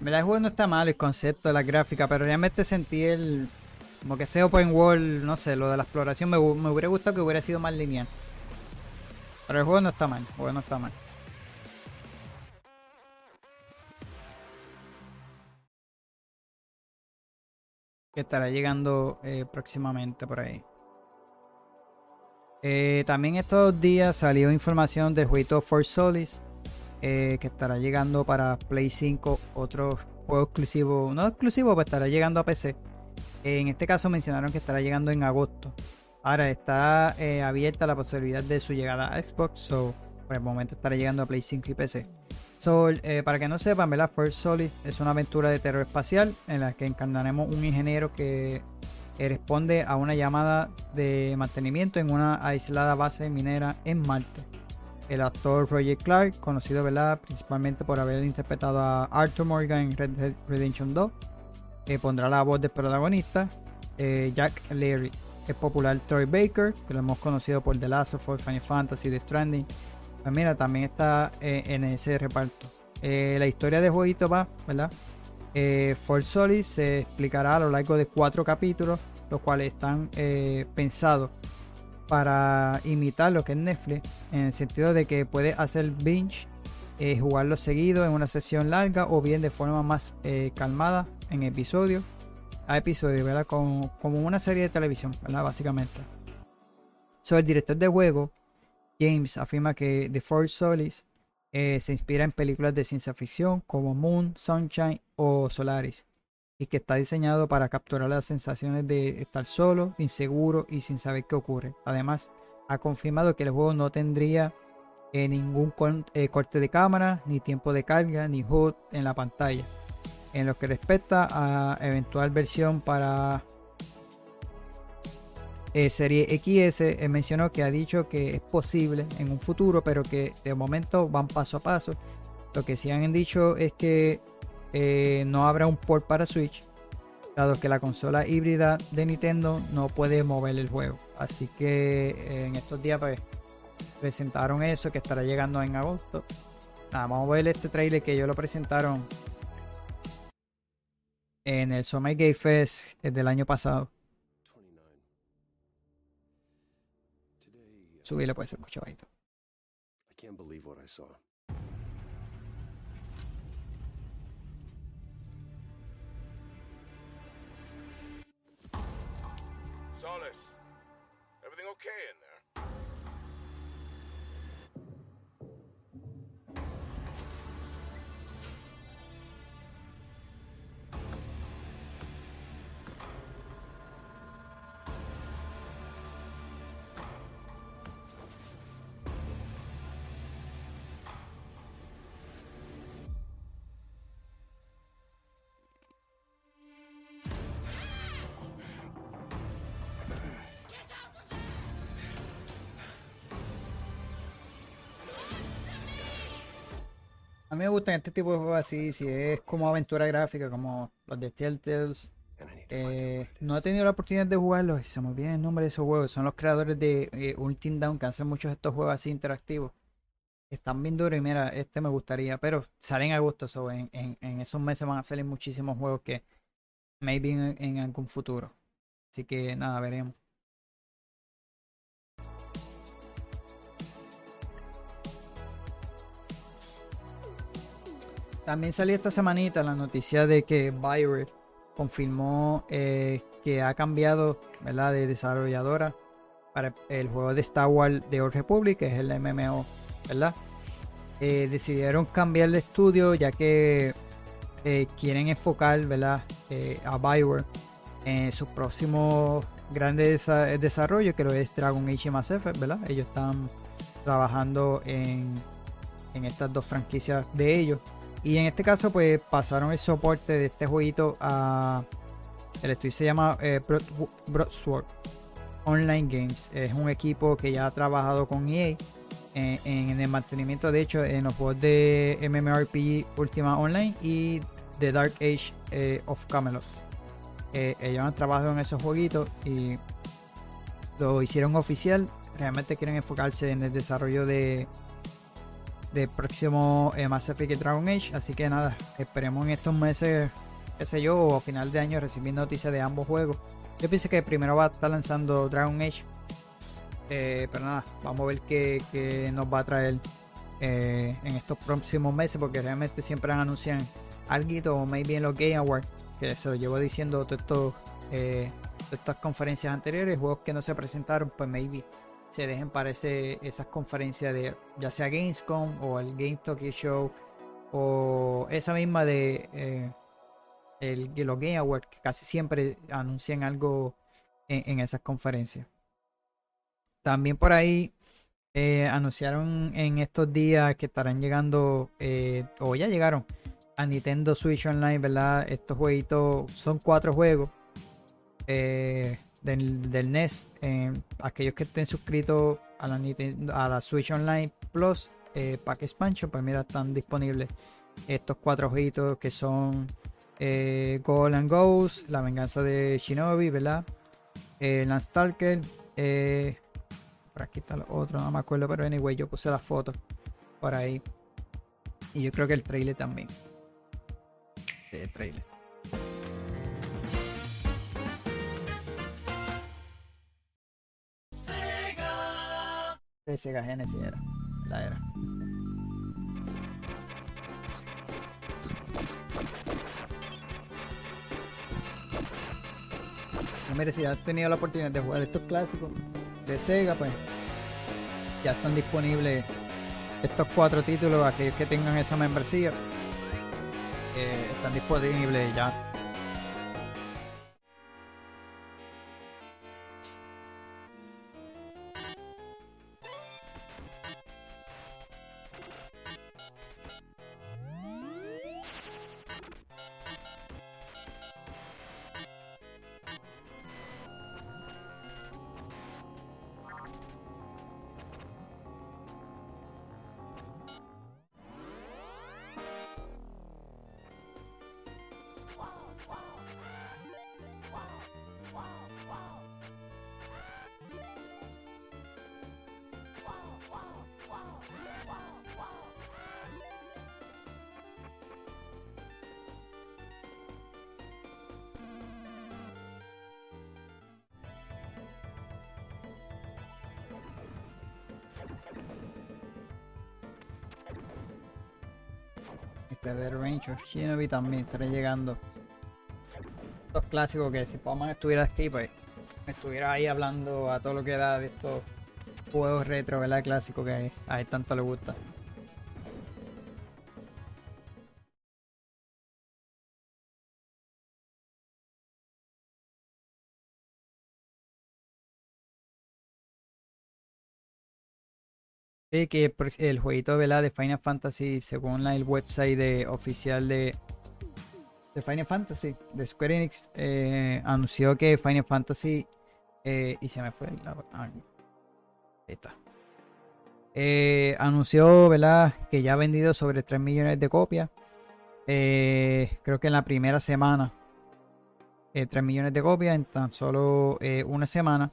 Mira, el juego no está mal, el concepto de la gráfica, pero realmente sentí el. Como que ese open world, no sé, lo de la exploración me hubiera gustado que hubiera sido más lineal. Pero el juego no está mal, el juego no está mal. Que estará llegando eh, próximamente por ahí. Eh, también estos días salió información del jueguito For Solis. Eh, que estará llegando para Play 5. Otro juego exclusivo. No exclusivo, pero estará llegando a PC. en este caso mencionaron que estará llegando en agosto. Ahora está abierta la posibilidad de su llegada a Xbox, por el momento estará llegando a Play 5 y PC. Eh, para que no sepan, ¿verdad? First Solid es una aventura de terror espacial en la que encarnaremos un ingeniero que eh, responde a una llamada de mantenimiento en una aislada base minera en Marte. El actor Roger Clark, conocido principalmente por haber interpretado a Arthur Morgan en Red Dead Redemption 2, eh, pondrá la voz del protagonista, Jack Leary. El popular Troy Baker, que lo hemos conocido por The Last of Us, Final Fantasy, The Stranding, pues mira, también está eh, en ese reparto. Eh, la historia de jueguito va, ¿verdad? Eh, For Solid se explicará a lo largo de cuatro capítulos, los cuales están eh, pensados para imitar lo que es Netflix, en el sentido de que puede hacer binge, jugarlo seguido en una sesión larga o bien de forma más calmada en episodios a episodio, ¿verdad? Como, como, una serie de televisión, ¿verdad? Básicamente. Soy el director de juego James afirma que The Force Solis eh, se inspira en películas de ciencia ficción como Moon, Sunshine o Solaris y que está diseñado para capturar las sensaciones de estar solo, inseguro y sin saber qué ocurre. Además, ha confirmado que el juego no tendría eh, ningún eh, corte de cámara, ni tiempo de carga, ni HUD en la pantalla. En lo que respecta a eventual versión para eh, serie XS mencionó que ha dicho que es posible en un futuro, pero que de momento van paso a paso. Lo que sí han dicho es que eh, no habrá un port para Switch, dado que la consola híbrida de Nintendo no puede mover el juego. Así que eh, en estos días pues, presentaron eso que estará llegando en agosto. vamos a ver este trailer que ellos lo presentaron en el Summer Game Fest del año pasado. Subirle puede ser mucho bajito. I can't believe what I saw. Solace, everything okay in there? A mí me gustan este tipo de juegos así, si es como aventura gráfica, como los de Telltales. Eh, no he tenido la oportunidad de jugarlos, se me olvida el nombre de esos juegos. Son los creadores de eh, Ultimate Down que hacen muchos de estos juegos así interactivos. Están bien duros y mira, este me gustaría, pero salen a gusto. So en, en, esos meses van a salir muchísimos juegos que maybe en algún futuro. Así que nada, veremos. También salió esta semanita la noticia de que Byron confirmó eh, que ha cambiado ¿verdad? de desarrolladora para el juego de Star Wars de Old Republic, que es el MMO, ¿verdad? Eh, decidieron cambiar de estudio ya que eh, quieren enfocar ¿verdad? a Bioware en su próximo grande desarrollo, que lo es Dragon Age y Mass Effect, ¿verdad? Ellos están trabajando en, en estas dos franquicias de ellos. Y en este caso, pues pasaron el soporte de este jueguito a. El estudio se llama eh, Online Games. Es un equipo que ya ha trabajado con EA en, el mantenimiento, de hecho, en los juegos de MMORPG Ultima Online y The Dark Age eh, of Camelot. Eh, ellos han trabajado en esos jueguitos y lo hicieron oficial. Realmente quieren enfocarse en el desarrollo de del próximo eh, Mass Effect Dragon Age. Así que nada, esperemos en estos meses, qué sé yo, o a final de año recibir noticias de ambos juegos. Yo pienso que primero va a estar lanzando Dragon Age. Eh, pero nada, vamos a ver qué, nos va a traer eh, en estos próximos meses. Porque realmente siempre anuncian algo o maybe en los Game Awards. Que se lo llevo diciendo todas estas conferencias anteriores. Juegos que no se presentaron, pues maybe se dejen para esas conferencias de ya sea Gamescom o el Game Tokyo Show o esa misma de eh, el, los Game Awards que casi siempre anuncian algo en, esas conferencias. También por ahí eh, anunciaron en estos días que estarán llegando, eh, o ya llegaron, a Nintendo Switch Online, ¿verdad? Estos jueguitos son cuatro juegos eh, del, NES. aquellos que estén suscritos a la, a la Switch Online Plus Pack Expansion, pues mira, están disponibles estos cuatro jueguitos que son eh, Goal and Ghost, La Venganza de Shinobi, ¿verdad? Eh, Landstalker, eh, por aquí está el otro, no me acuerdo, pero anyway, yo puse las fotos por ahí. Y yo creo que el trailer también. el trailer. De Sega Genesis era. La era. mire, si has tenido la oportunidad de jugar estos clásicos de Sega, pues ya están disponibles estos cuatro títulos, aquellos que tengan esa membresía, eh, están disponibles ya Of Shinobi también estará llegando. Estos clásicos que si Poman estuviera aquí, pues estuviera ahí hablando a todo lo que da de estos juegos retro, ¿verdad? Clásicos que a él tanto le gusta. Que el jueguito de Final Fantasy, según el website oficial de, de Final Fantasy, de Square Enix, eh, anunció que Final Fantasy. Eh, y se me fue la. Ah, ahí está. Eh, anunció ¿verdad? que ya ha vendido sobre 3 millones de copias. creo que en la primera semana. 3 millones de copias en tan solo una semana.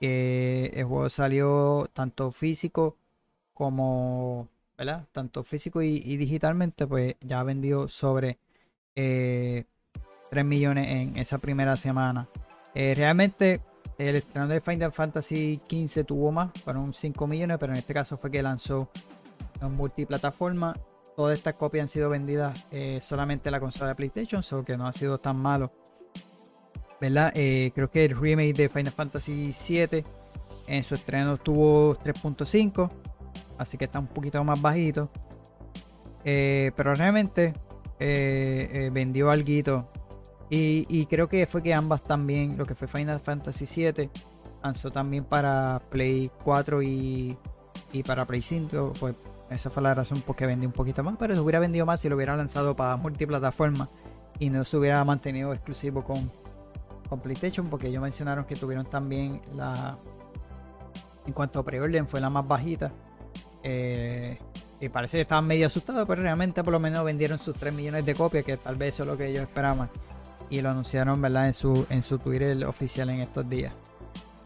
Que el juego salió tanto físico como, ¿verdad? Tanto físico y, digitalmente, pues ya ha vendido sobre 3 eh, millones en esa primera semana. Eh, realmente el estreno de Final Fantasy XV tuvo más, fueron 5 millones, pero en este caso fue que lanzó en multiplataforma. Todas estas copias han sido vendidas eh, solamente en la consola de PlayStation, solo que no ha sido tan malo. ¿Verdad? creo que el remake de Final Fantasy VII en su estreno tuvo 3.5 así que está un poquito más bajito. Eh, pero realmente eh, eh, vendió algo. Y, creo que fue que ambas también, lo que fue Final Fantasy VII, lanzó también para Play 4 y, y para Play 5. Pues esa fue la razón por que vendió un poquito más. Pero se hubiera vendido más si lo hubiera lanzado para multiplataforma y no se hubiera mantenido exclusivo con, con PlayStation. Porque ellos mencionaron que tuvieron también la. En cuanto a preorden, fue la más bajita eh, y parece que estaban medio asustados, pero realmente por lo menos vendieron sus 3 millones de copias, que tal vez eso es lo que ellos esperaban. Y lo anunciaron, ¿verdad? En su, en su Twitter oficial en estos días.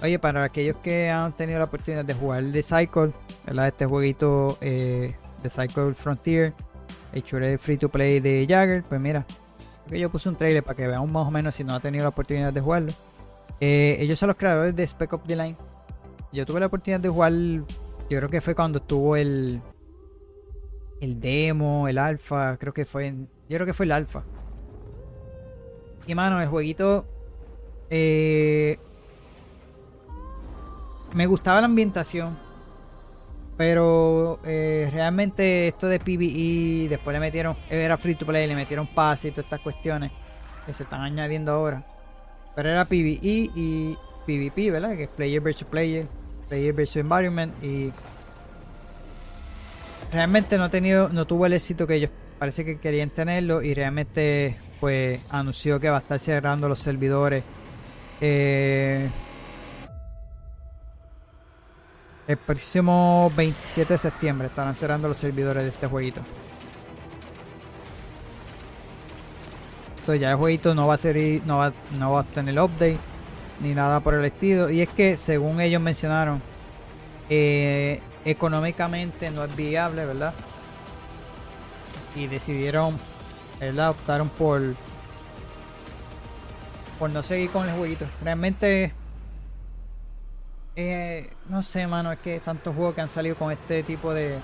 Oye, para aquellos que han tenido la oportunidad de jugar The Cycle, ¿verdad? Este jueguito eh, de Cycle Frontier, de free to play de Jagger, pues mira, yo puse un trailer para que vean más o menos si no ha tenido la oportunidad de jugarlo. Eh, ellos son los creadores de Spec Up The Line. Yo tuve la oportunidad de jugar yo creo que fue cuando estuvo el. El demo, el alfa. Creo que fue. yo creo que fue el alfa. Y mano, el jueguito. Eh, me gustaba la ambientación. Pero eh, realmente esto de PvE, después le metieron, era free to play, le metieron pase y todas estas cuestiones que se están añadiendo ahora. Pero era PvE y PvP, ¿verdad? Que es player versus player. Player versus Environment y realmente no ha tenido, no tuvo el éxito que ellos parece que querían tenerlo y realmente pues anunció que va a estar cerrando los servidores eh, el próximo 27 de septiembre estarán cerrando los servidores de este jueguito. Entonces ya el jueguito no va a ser no va, no va a tener update ni nada por el estilo. Y es que según ellos mencionaron, eh, económicamente no es viable, ¿verdad? Y decidieron, ¿verdad? Optaron por por no seguir con el jueguito. Realmente eh, no sé, mano, es que tantos juegos que han salido con este tipo de.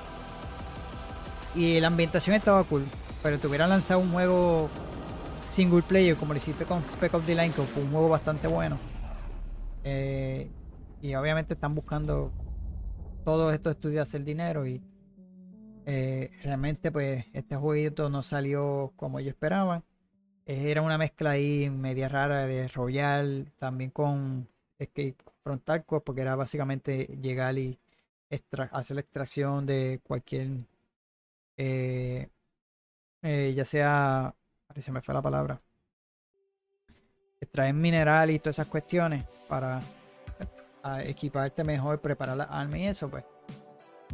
Y la ambientación estaba cool, pero te hubieran lanzado un juego single player como lo hiciste con Spec of the Line, que fue un juego bastante bueno. Eh, y obviamente están buscando todos estos estudios hacer dinero y eh, realmente pues este jueguito no salió como yo esperaba. Era una mezcla ahí media rara de Royal, también con Escape frontal porque era básicamente llegar y hacer la extracción de cualquier, eh, eh, ya sea, se me fue la palabra, extraer mineral y todas esas cuestiones para equiparte mejor, preparar la arma y eso, pues.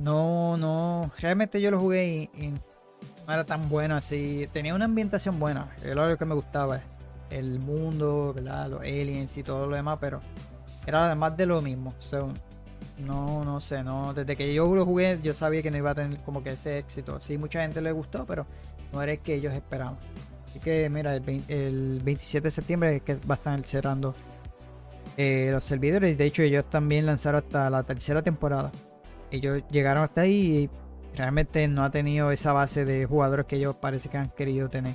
No, no, realmente yo lo jugué y, no era tan bueno así. Tenía una ambientación buena, era lo que me gustaba, el mundo, ¿verdad? los aliens y todo lo demás, pero era además de lo mismo. no, no sé, no. Desde que yo lo jugué, yo sabía que no iba a tener como que ese éxito. Sí, mucha gente le gustó, pero no era el que ellos esperaban. Así que, mira, el, 27 de septiembre es que va a estar cerrando eh, los servidores. De hecho, ellos también lanzaron hasta la tercera temporada. Ellos llegaron hasta ahí y realmente no ha tenido esa base de jugadores que ellos parece que han querido tener.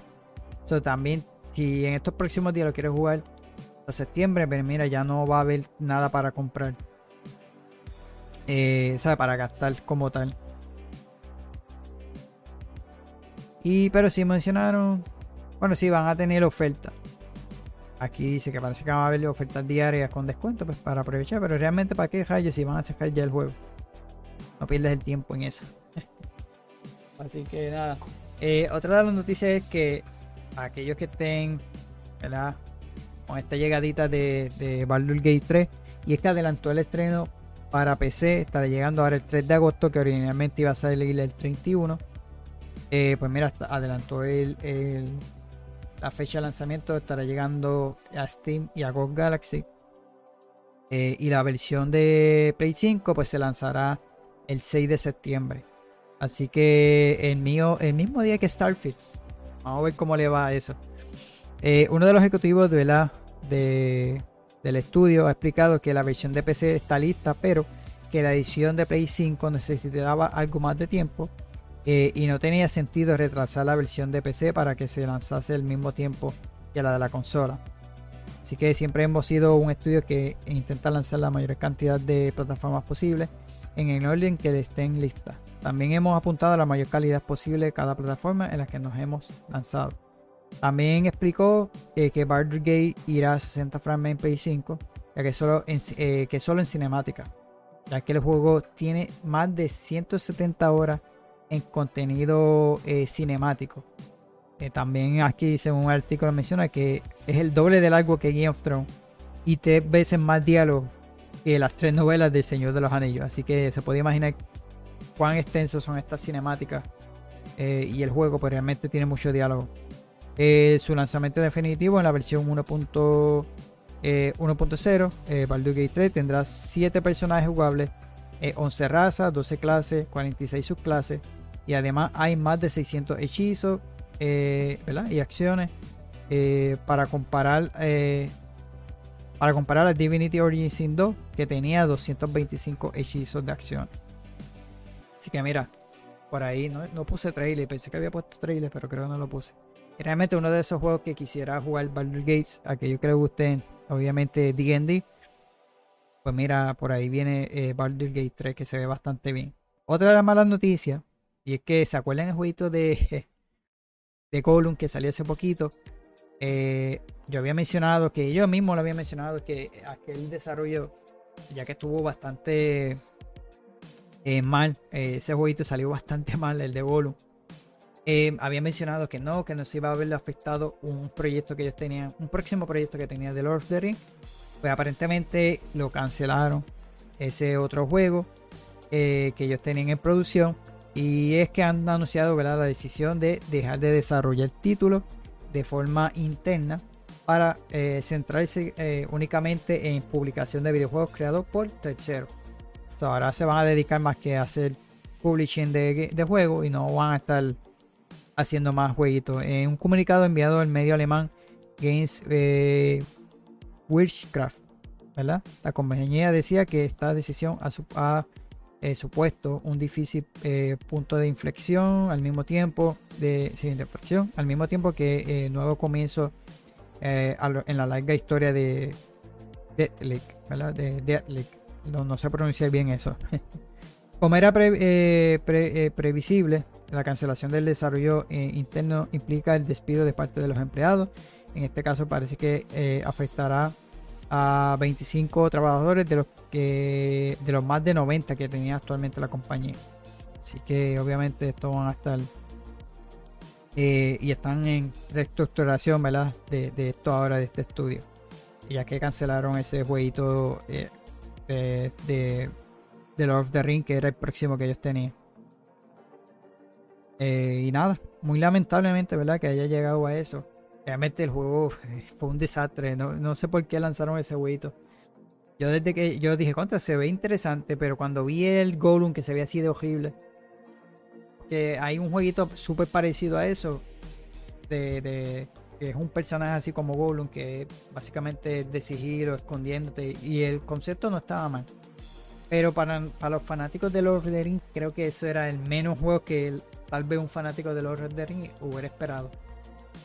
So, también, si en estos próximos días lo quieres jugar, hasta septiembre, pero mira, ya no va a haber nada para comprar. Eh, ¿Sabe? Para gastar como tal. Y, pero si mencionaron, bueno, sí, van a tener oferta. Aquí dice que parece que van a haber ofertas diarias con descuento, pues para aprovechar, pero realmente para qué rayos si van a sacar ya el juego. No pierdes el tiempo en eso. Así que nada. Eh, otra de las noticias es que aquellos que estén, ¿verdad? con esta llegadita de, de Baldur's Gate 3 y es que adelantó el estreno para PC, estará llegando ahora el 3 de agosto que originalmente iba a salir el 31 eh, pues mira, adelantó el, la fecha de lanzamiento, estará llegando a Steam y a GOG Galaxy. Eh, y la versión de Play 5 pues se lanzará el 6 de septiembre. Así que el mío el mismo día que Starfield. Vamos a ver cómo le va a eso. Eh, uno de los ejecutivos de, la, de, del estudio ha explicado que la versión de PC está lista, pero que la edición de Play 5 necesitaba algo más de tiempo eh, y no tenía sentido retrasar la versión de PC para que se lanzase al mismo tiempo que la de la consola. Así que siempre hemos sido un estudio que intenta lanzar la mayor cantidad de plataformas posible en el orden que estén listas. También hemos apuntado a la mayor calidad posible de cada plataforma en la que nos hemos lanzado. También explicó eh, que Baldur's Gate irá a 60 frames en Play 5, ya que solo en, eh, que solo en cinemática, ya que el juego tiene más de 170 horas en contenido eh, cinemático. también aquí, según un artículo, menciona que es el doble de largo que Game of Thrones y tres veces más diálogo que las tres novelas del Señor de los Anillos. Así que se puede imaginar cuán extensos son estas cinemáticas y el juego, pues realmente tiene mucho diálogo. Eh, su lanzamiento definitivo en la versión 1.0 eh, eh, Baldur's Gate 3 tendrá 7 personajes jugables, 11 razas, 12 clases, 46 subclases y además hay más de 600 hechizos y acciones para comparar para comparar a Divinity Origin Sin 2 que tenía 225 hechizos de acción. Así que mira, por ahí no, no puse trailer, pensé que había puesto trailer, pero creo que no lo puse realmente uno de esos juegos que quisiera jugar Baldur's Gates, aquellos que le gusten, obviamente D&D. Pues mira, por ahí viene eh, Baldur's Gate 3 que se ve bastante bien. Otra de las malas noticias, y es que se acuerdan el jueguito de, de Column que salió hace poquito. Eh, yo había mencionado que yo mismo lo había mencionado que aquel desarrollo ya que estuvo bastante eh, mal, eh, ese jueguito salió bastante mal, el de Gollum. Eh, había mencionado que no, que no se iba a haber afectado un proyecto que ellos tenían, un próximo proyecto que tenía de Lord of the Rings. Pues aparentemente lo cancelaron ese otro juego que ellos tenían en producción. Y es que han anunciado la decisión de dejar de desarrollar el título de forma interna para centrarse únicamente en publicación de videojuegos creados por terceros ahora se van a dedicar más que a hacer publishing de, de juegos y no van a estar haciendo más jueguitos. En un comunicado enviado al medio alemán Games eh, Witchcraft, ¿verdad? La compañía decía que esta decisión ha, eh, supuesto un difícil eh, punto de inflexión al mismo tiempo de, al mismo tiempo que nuevo comienzo en la larga historia de Deathlick, ¿verdad? De no, no sé pronunciar bien eso. Como era eh, eh, previsible, la cancelación del desarrollo eh, interno implica el despido de parte de los empleados. En este caso parece que afectará a 25 trabajadores de los que de los más de 90 que tenía actualmente la compañía. Así que obviamente esto van a estar y están en reestructuración, ¿verdad? De, esto ahora de este estudio, ya que cancelaron ese jueguito de, de, Lord of the Ring, que era el próximo que ellos tenían. Eh, y nada, muy lamentablemente, ¿verdad? Que haya llegado a eso. Realmente el juego fue un desastre. No, sé por qué lanzaron ese jueguito. Yo desde que yo dije, contra, se ve interesante, pero cuando vi el Gollum que se ve así de horrible, que hay un jueguito súper parecido a eso, de, es un personaje así como Gollum, que básicamente de sigilo, escondiéndote, y el concepto no estaba mal. Pero para, para los fanáticos de Lord of the Rings, creo que eso era el menos juego que tal vez un fanático de Lord of the Rings hubiera esperado.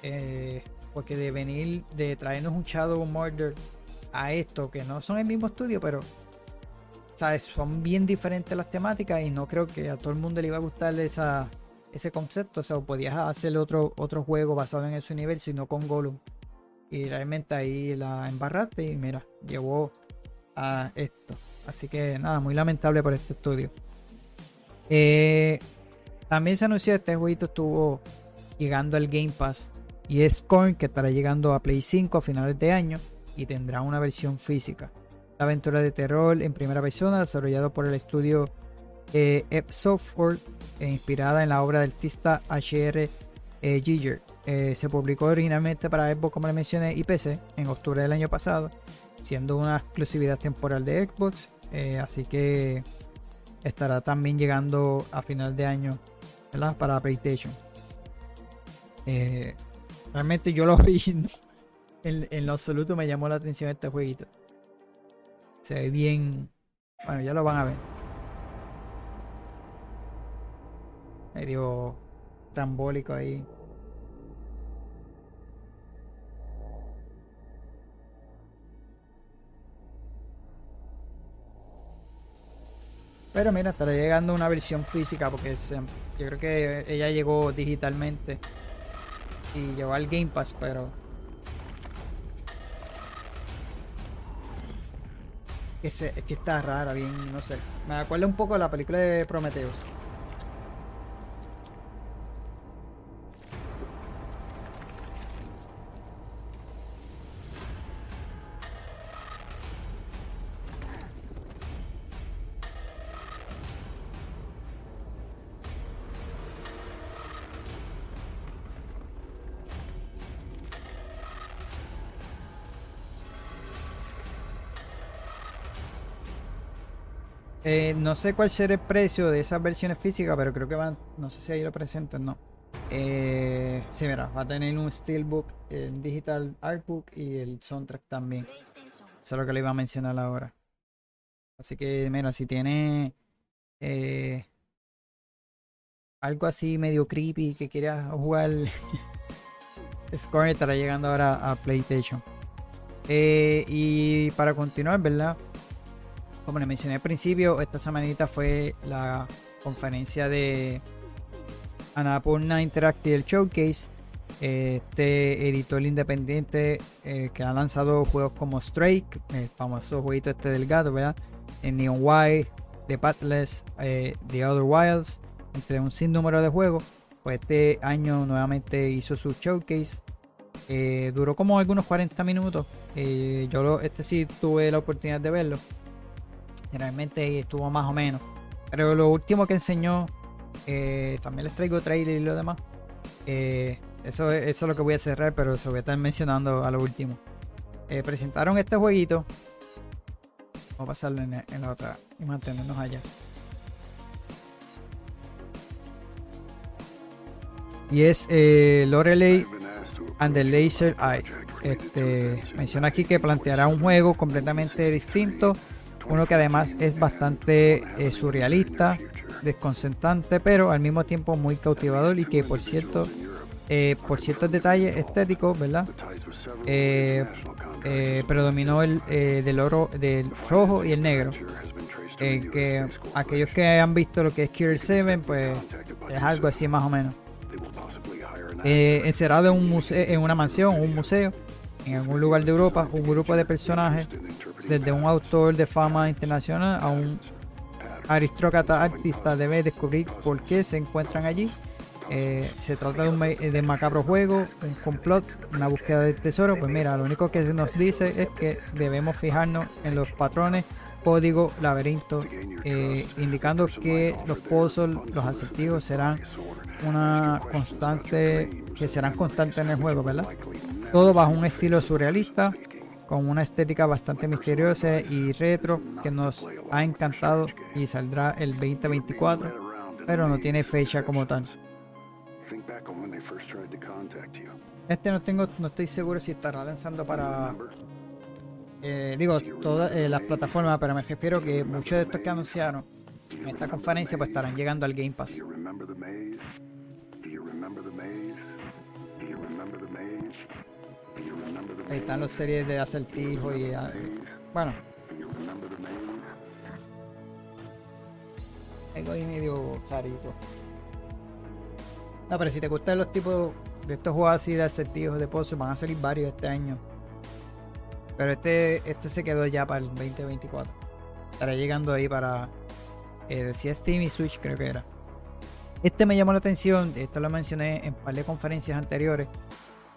Eh, porque de venir, de traernos un Shadow Murder a esto, que no son el mismo estudio, pero ¿sabes? son bien diferentes las temáticas y no creo que a todo el mundo le iba a gustar esa, ese concepto. O sea, podías hacer otro, otro juego basado en ese universo y no con Gollum. Y realmente ahí la embarraste y mira, llevó a esto. Así que nada, muy lamentable por este estudio. Eh, también se anunció este jueguito estuvo llegando al Game Pass. Y es Corn que estará llegando a Play 5 a finales de año y tendrá una versión física. La aventura de terror en primera persona desarrollado por el estudio eh, Software e inspirada en la obra del artista H.R. Eh, Giger. Eh, se publicó originalmente para Xbox, como le mencioné, y PC en octubre del año pasado, siendo una exclusividad temporal de Xbox. Eh, así que estará también llegando a final de año para PlayStation. Realmente yo lo vi, en, en lo absoluto me llamó la atención este jueguito. Se ve bien. Bueno, ya lo van a ver. medio trambólico ahí. Pero mira, estará llegando una versión física porque yo creo que ella llegó digitalmente y llegó al Game Pass, pero que, se, que está rara, bien, no sé. Me acuerda un poco de la película de Prometheus. Eh, no sé cuál será el precio de esas versiones físicas, pero creo que van, no sé si ahí lo presentan, no. Eh, sí, mira, va a tener un Steelbook, el Digital Artbook y el soundtrack también. Eso es lo que le iba a mencionar ahora. Así que, mira, si tiene eh, algo así medio creepy que quieras jugar, Score estará llegando ahora a PlayStation. y para continuar, ¿verdad? Como les mencioné al principio, esta semanita fue la conferencia de Anapurna Interactive Showcase. Este editor independiente eh, que ha lanzado juegos como Strike, el famoso jueguito este del gato, ¿verdad? En Neon White, The Pathless, eh, The Other Wilds, entre un sinnúmero de juegos. Pues este año nuevamente hizo su showcase. Eh, duró como algunos 40 minutos. yo lo, este sí tuve la oportunidad de verlo. Realmente estuvo más o menos. Pero lo último que enseñó, también les traigo trailer y lo demás. Eso, eso es lo que voy a cerrar, pero se voy a estar mencionando a lo último. Eh, presentaron este jueguito. Vamos a pasarlo en, la otra y mantenernos allá. Y es eh, Lorelei and the Laser Eye. Este, menciona aquí que planteará un juego completamente distinto. Uno que además es bastante eh, surrealista, desconcertante, pero al mismo tiempo muy cautivador y que por cierto eh, por ciertos detalles estéticos, ¿verdad? Eh, eh, predominó el del oro, del rojo y el negro. que aquellos que han visto lo que es Cure 7, pues es algo así más o menos. encerrado en, un museo, en una mansión, un museo, en algún lugar de Europa, un grupo de personajes, desde un autor de fama internacional a un aristócrata artista, debe descubrir por qué se encuentran allí eh, se trata de un de macabro juego, un complot, una búsqueda de tesoro. Pues mira, lo único que se nos dice es que debemos fijarnos en los patrones, código, laberinto, eh, indicando que los pozos, los acertijos serán una constante, que serán constantes en el juego, ¿verdad? Todo bajo un estilo surrealista, con una estética bastante misteriosa y retro que nos ha encantado y saldrá el 2024, pero no tiene fecha como tal. Este no tengo, no estoy seguro si estará lanzando para eh, digo todas eh, las plataformas, pero me refiero que muchos de estos que anunciaron en esta conferencia pues estarán llegando al Game Pass. Ahí están las series de acertijo y ah, bueno. Algo ahí medio clarito. No, pero si te gustan los tipos de estos juegos así de acertijos de pozos, van a salir varios este año. Pero este, este se quedó ya para el 2024. Estará llegando ahí para. Eh, decía Steam y Switch, creo que era. Este me llamó la atención, esto lo mencioné en un par de conferencias anteriores.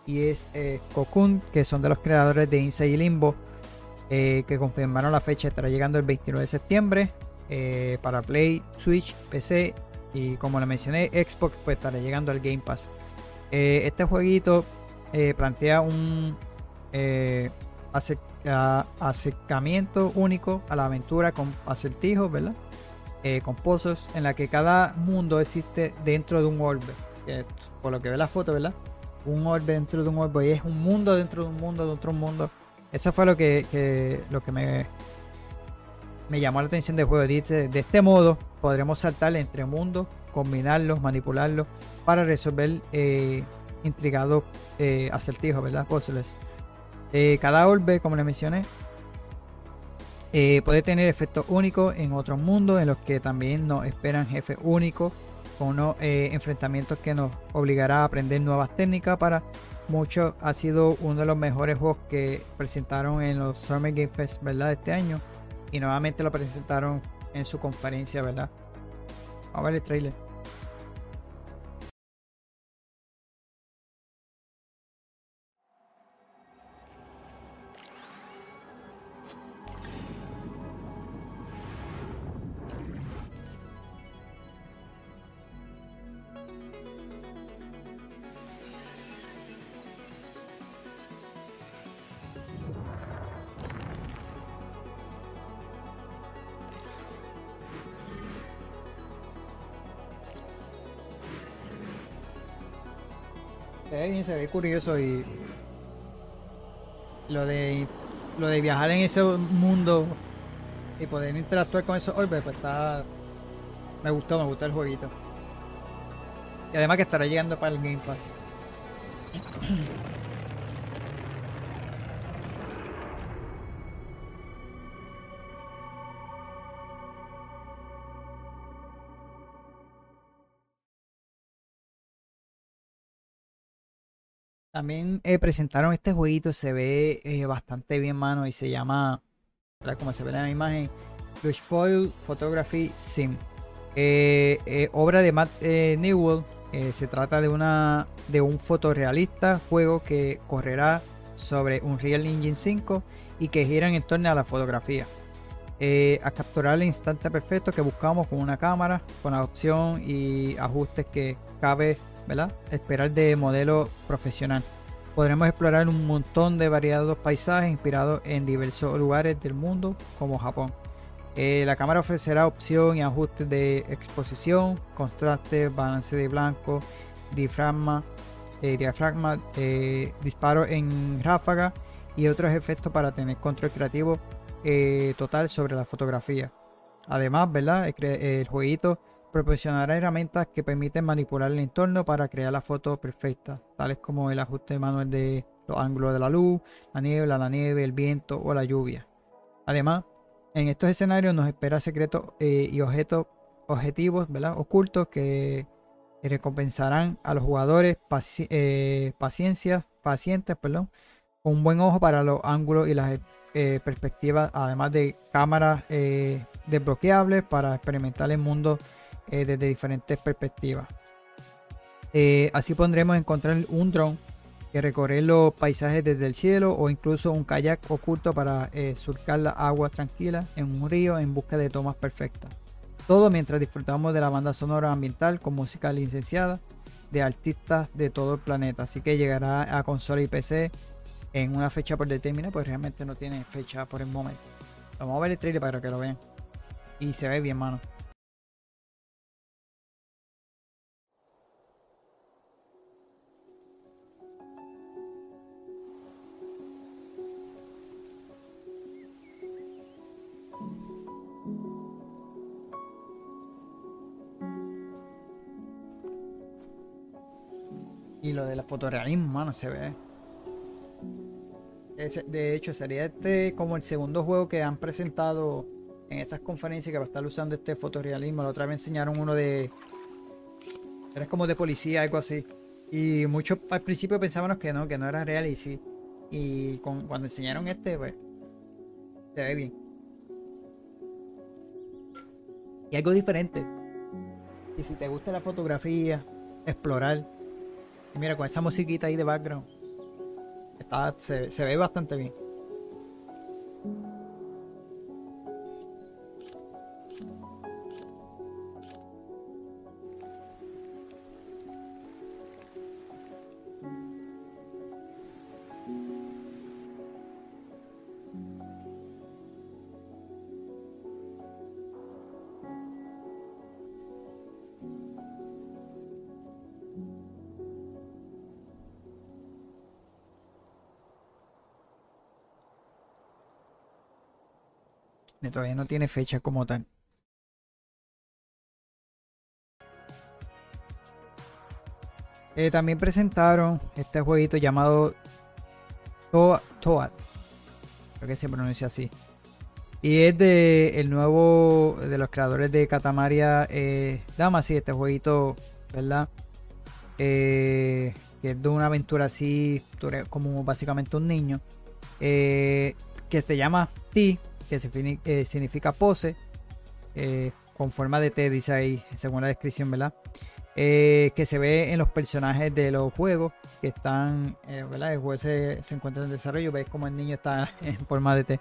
Y es eh, Cocoon, que son de los creadores de Inside Limbo, eh, que confirmaron la fecha, estará llegando el 29 de septiembre eh, para Play, Switch, PC y como le mencioné, Xbox pues estará llegando al Game Pass. Este jueguito plantea un acercamiento único a la aventura con acertijos, ¿verdad? con pozos en la que cada mundo existe dentro de un orbe. por lo que ve la foto, ¿verdad? Un orbe dentro de un orbe y es un mundo dentro de un mundo de otro mundo. Eso fue lo que, lo que me, me llamó la atención del juego. Dice, de este modo podremos saltar entre mundos, combinarlos, manipularlos para resolver eh, intrigados eh, acertijos, ¿verdad? Puzzles. Eh, cada orbe, como le mencioné, puede tener efectos únicos en otros mundos en los que también nos esperan jefes únicos con unos enfrentamientos que nos obligará a aprender nuevas técnicas para muchos ha sido uno de los mejores juegos que presentaron en los Summer Game Fest, ¿verdad? Este año y nuevamente lo presentaron en su conferencia, ¿verdad? Vamos a ver el trailer. Se ve curioso y lo de lo de viajar en ese mundo y poder interactuar con esos orbes, pues está me gustó, me gustó el jueguito. Y además que estará llegando para el Game Pass. También presentaron este jueguito, se ve bastante bien, mano, y se llama, como se ve en la imagen, Foil Photography Sim. obra de Matt Newell, se trata de, una, de un fotorrealista juego que correrá sobre un Real Engine 5 y que giran en torno a la fotografía. Eh, a capturar el instante perfecto que buscamos con una cámara, con la opción y ajustes que cabe esperar de modelo profesional. Podremos explorar un montón de variados paisajes inspirados en diversos lugares del mundo, como Japón. Eh, la cámara ofrecerá opción y ajustes de exposición, contraste, balance de blanco, diafragma, eh, diafragma disparo en ráfaga y otros efectos para tener control creativo eh, total sobre la fotografía. Además, ¿verdad? El, jueguito proporcionará herramientas que permiten manipular el entorno para crear la foto perfecta, tales como el ajuste manual de los ángulos de la luz, la niebla, la nieve, el viento o la lluvia. Además, en estos escenarios nos espera secretos eh, y objetos objetivos ¿verdad? ocultos que recompensarán a los jugadores eh, paciencia, pacientes perdón, con un buen ojo para los ángulos y las eh, perspectivas, además de cámaras eh, desbloqueables para experimentar el mundo eh, desde diferentes perspectivas. así pondremos encontrar un dron que recorre los paisajes desde el cielo o incluso un kayak oculto para surcar la agua tranquila en un río en busca de tomas perfectas. Todo mientras disfrutamos de la banda sonora ambiental con música licenciada de artistas de todo el planeta. Así que llegará a consola y PC en una fecha por determinar, pues realmente no tiene fecha por el momento. Vamos a ver el trailer para que lo vean. Y se ve bien, mano. Y lo de la fotorealismo, mano, se ve de hecho, sería este como el segundo juego que han presentado en estas conferencias que va a estar usando este fotorrealismo. La otra vez enseñaron uno de. Era como de policía, algo así. Y muchos al principio pensábamos que no, que no era real y sí. Y cuando enseñaron este, pues. Se ve bien. Y algo diferente. Y si te gusta la fotografía, explorar. Y mira, con esa musiquita ahí de background se, ve bastante bien. Todavía no tiene fecha como tal. Eh, también presentaron este jueguito llamado Toad. Creo que se pronuncia así. Y es de el nuevo de los creadores de Catamaria eh, Damacy, este jueguito, ¿verdad? Eh, que es de una aventura así, como básicamente un niño. Eh, que se llama T, que eh, significa pose, eh, con forma de T, dice ahí, según la descripción, ¿verdad? Eh, que se ve en los personajes de los juegos que están, ¿verdad? El juego se, encuentra en desarrollo, ves como el niño está en forma de T,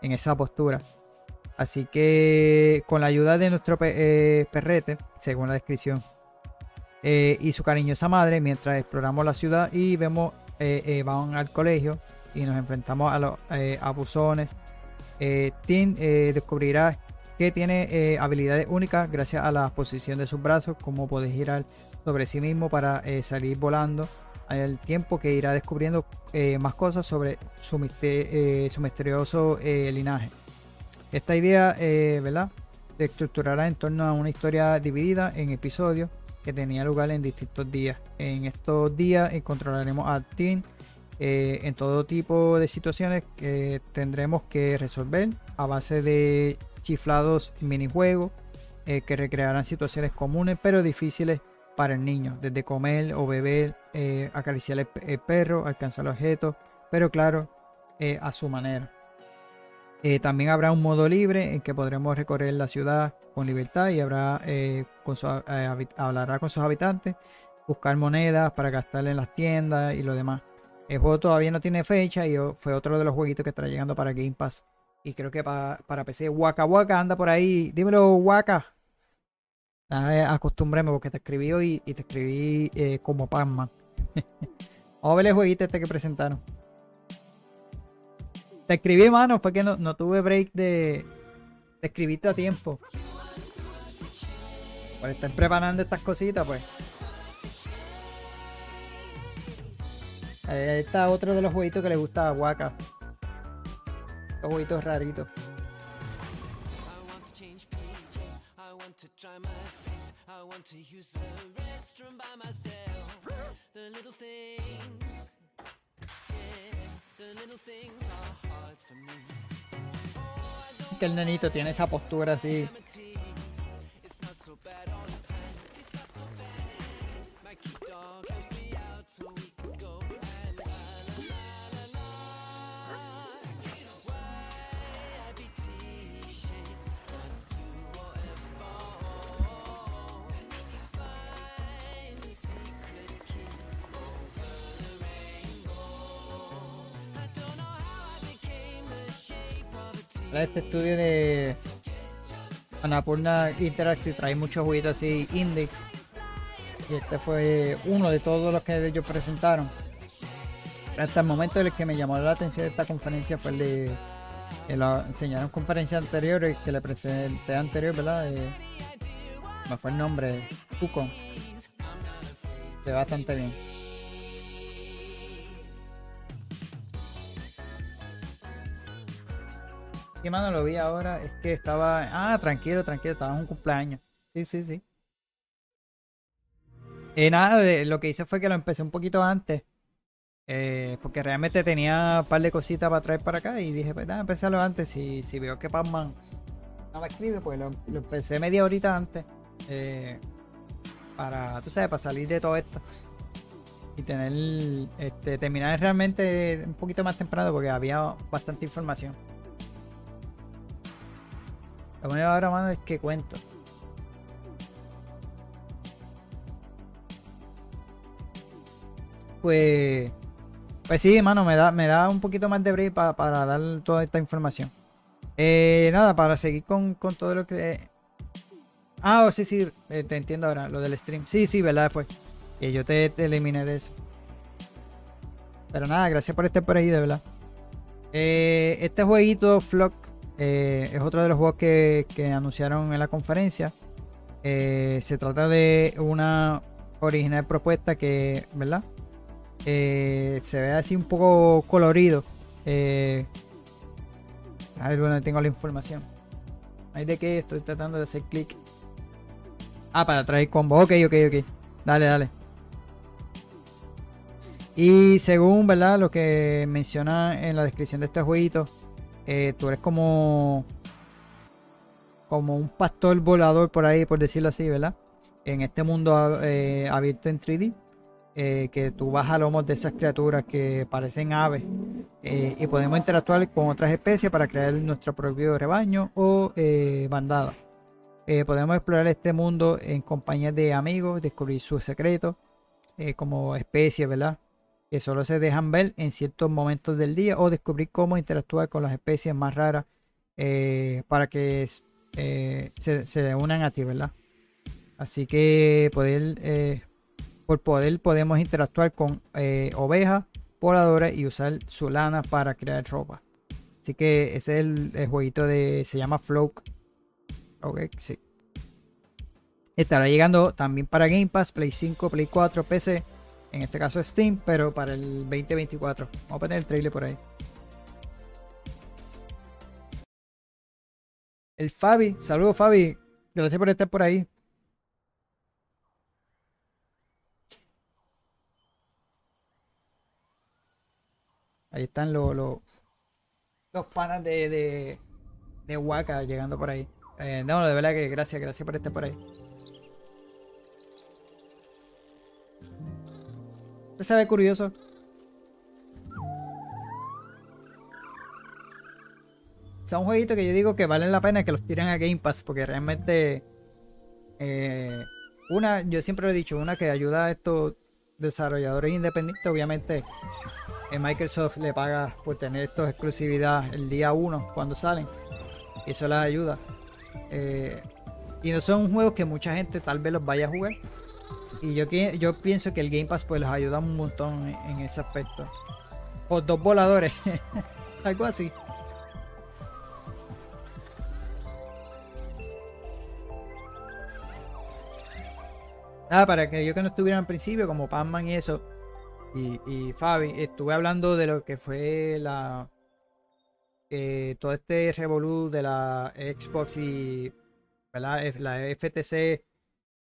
en esa postura. Así que con la ayuda de nuestro perrete, según la descripción, y su cariñosa madre, mientras exploramos la ciudad y vemos, van al colegio y nos enfrentamos a los abusones eh, Tim eh, descubrirá que tiene eh, habilidades únicas gracias a la posición de sus brazos, como puede girar sobre sí mismo para salir volando, al tiempo que irá descubriendo más cosas sobre su, misterioso linaje. Esta idea, ¿verdad? Se estructurará en torno a una historia dividida en episodios que tenía lugar en distintos días. En estos días encontraremos a Tim eh, en todo tipo de situaciones que tendremos que resolver a base de chiflados minijuegos eh, que recrearán situaciones comunes pero difíciles para el niño, desde comer o beber eh, acariciar el, perro, alcanzar objetos, pero claro, a su manera. También habrá un modo libre en que podremos recorrer la ciudad con libertad y habrá, hablará con sus habitantes, buscar monedas para gastar en las tiendas y lo demás. El juego todavía no tiene fecha y fue otro de los jueguitos que está llegando para Game Pass. Y creo que para, para PC, Waka Waka anda por ahí. Dímelo, Waka. Acostúmbreme porque te escribí y te escribí eh, como Pac-Man. Vamos a ver el jueguito este que presentaron. Te escribí, mano, fue que no, tuve break de, de escribirte a tiempo. Por estar preparando estas cositas, pues. Ahí está otro de los jueguitos que le gusta a Waka. Los jueguitos raritos. Que el nenito tiene esa postura así. Este estudio de Anapurna Interactive trae muchos jueguitos así indie. Y este fue uno de todos los que ellos presentaron. Hasta el momento el que me llamó la atención de esta conferencia fue el de que lo enseñaron en conferencias anteriores que le presenté anterior, ¿verdad? Eh, me fue el nombre, Tucon. Se ve bastante bien. ¿Qué mano lo vi ahora? Es que estaba. Ah, tranquilo, tranquilo, estaba en un cumpleaños. Sí, sí, sí. Eh, nada, de, lo que hice fue que lo empecé un poquito antes. Eh, porque realmente tenía un par de cositas para traer para acá y dije, pues nada, empezarlo antes. Si, si veo que Pacman no me escribe, pues lo, empecé media horita antes. Eh, para, tú sabes, para salir de todo esto. Y tener, este, terminar realmente un poquito más temprano porque había bastante información. Lo que ahora, mano, es que cuento. Pues. Pues sí, mano, me da, me da un poquito más de break para dar toda esta información. Eh, nada, para seguir con, todo lo que. Ah, oh, sí, sí, eh, te entiendo ahora, lo del stream. Sí, sí, verdad, fue. Que yo te, eliminé de eso. Pero nada, gracias por estar por ahí, de verdad. Eh, este jueguito, Flock, eh, es otro de los juegos que, anunciaron en la conferencia. Eh, se trata de una original propuesta que, ¿verdad? Eh, se ve así un poco colorido. a ver, bueno, tengo la información. Ahí de que estoy tratando de hacer clic. Ah, para traer combo. Ok, ok, ok. Dale, dale. Y según, ¿verdad? Lo que menciona en la descripción de este jueguito eh, tú eres como como un pastor volador por ahí, por decirlo así, ¿verdad? En este mundo eh, abierto en 3D, eh, que tú vas a lomos de esas criaturas que parecen aves y podemos interactuar con otras especies para crear nuestro propio rebaño o bandada. podemos explorar este mundo en compañía de amigos, descubrir sus secretos como especies, ¿verdad? Que solo se dejan ver en ciertos momentos del día o descubrir cómo interactuar con las especies más raras eh, para que eh, se, unan a ti, ¿verdad? Así que poder, eh, por poder podemos interactuar con ovejas voladoras y usar su lana para crear ropa. Así que ese es el, jueguito de. Se llama Float. Ok, sí. Estará llegando también para Game Pass, Play 5, Play 4, PC en este caso Steam, pero para el 2024. Vamos a poner el trailer por ahí. El Fabi, saludos Fabi, gracias por estar por ahí. Ahí están los, los, panas de, de, de Waka llegando por ahí. Eh, no, de verdad que gracias, gracias por estar por ahí. Este se curioso. Son jueguitos que yo digo que valen la pena que los tiren a Game Pass porque realmente eh, una, yo siempre lo he dicho, una que ayuda a estos desarrolladores independientes, obviamente eh, Microsoft le paga por tener estos exclusividad el día 1 cuando salen. Y eso les ayuda. Eh, y no son juegos que mucha gente tal vez los vaya a jugar. Y yo, yo pienso que el Game Pass pues les ayuda un montón en, ese aspecto. Por dos voladores. Algo así. Nada, para que yo que no estuviera al principio, como Panman y eso, y, y Fabi, estuve hablando de lo que fue la. todo este revolú de la Xbox y la FTC,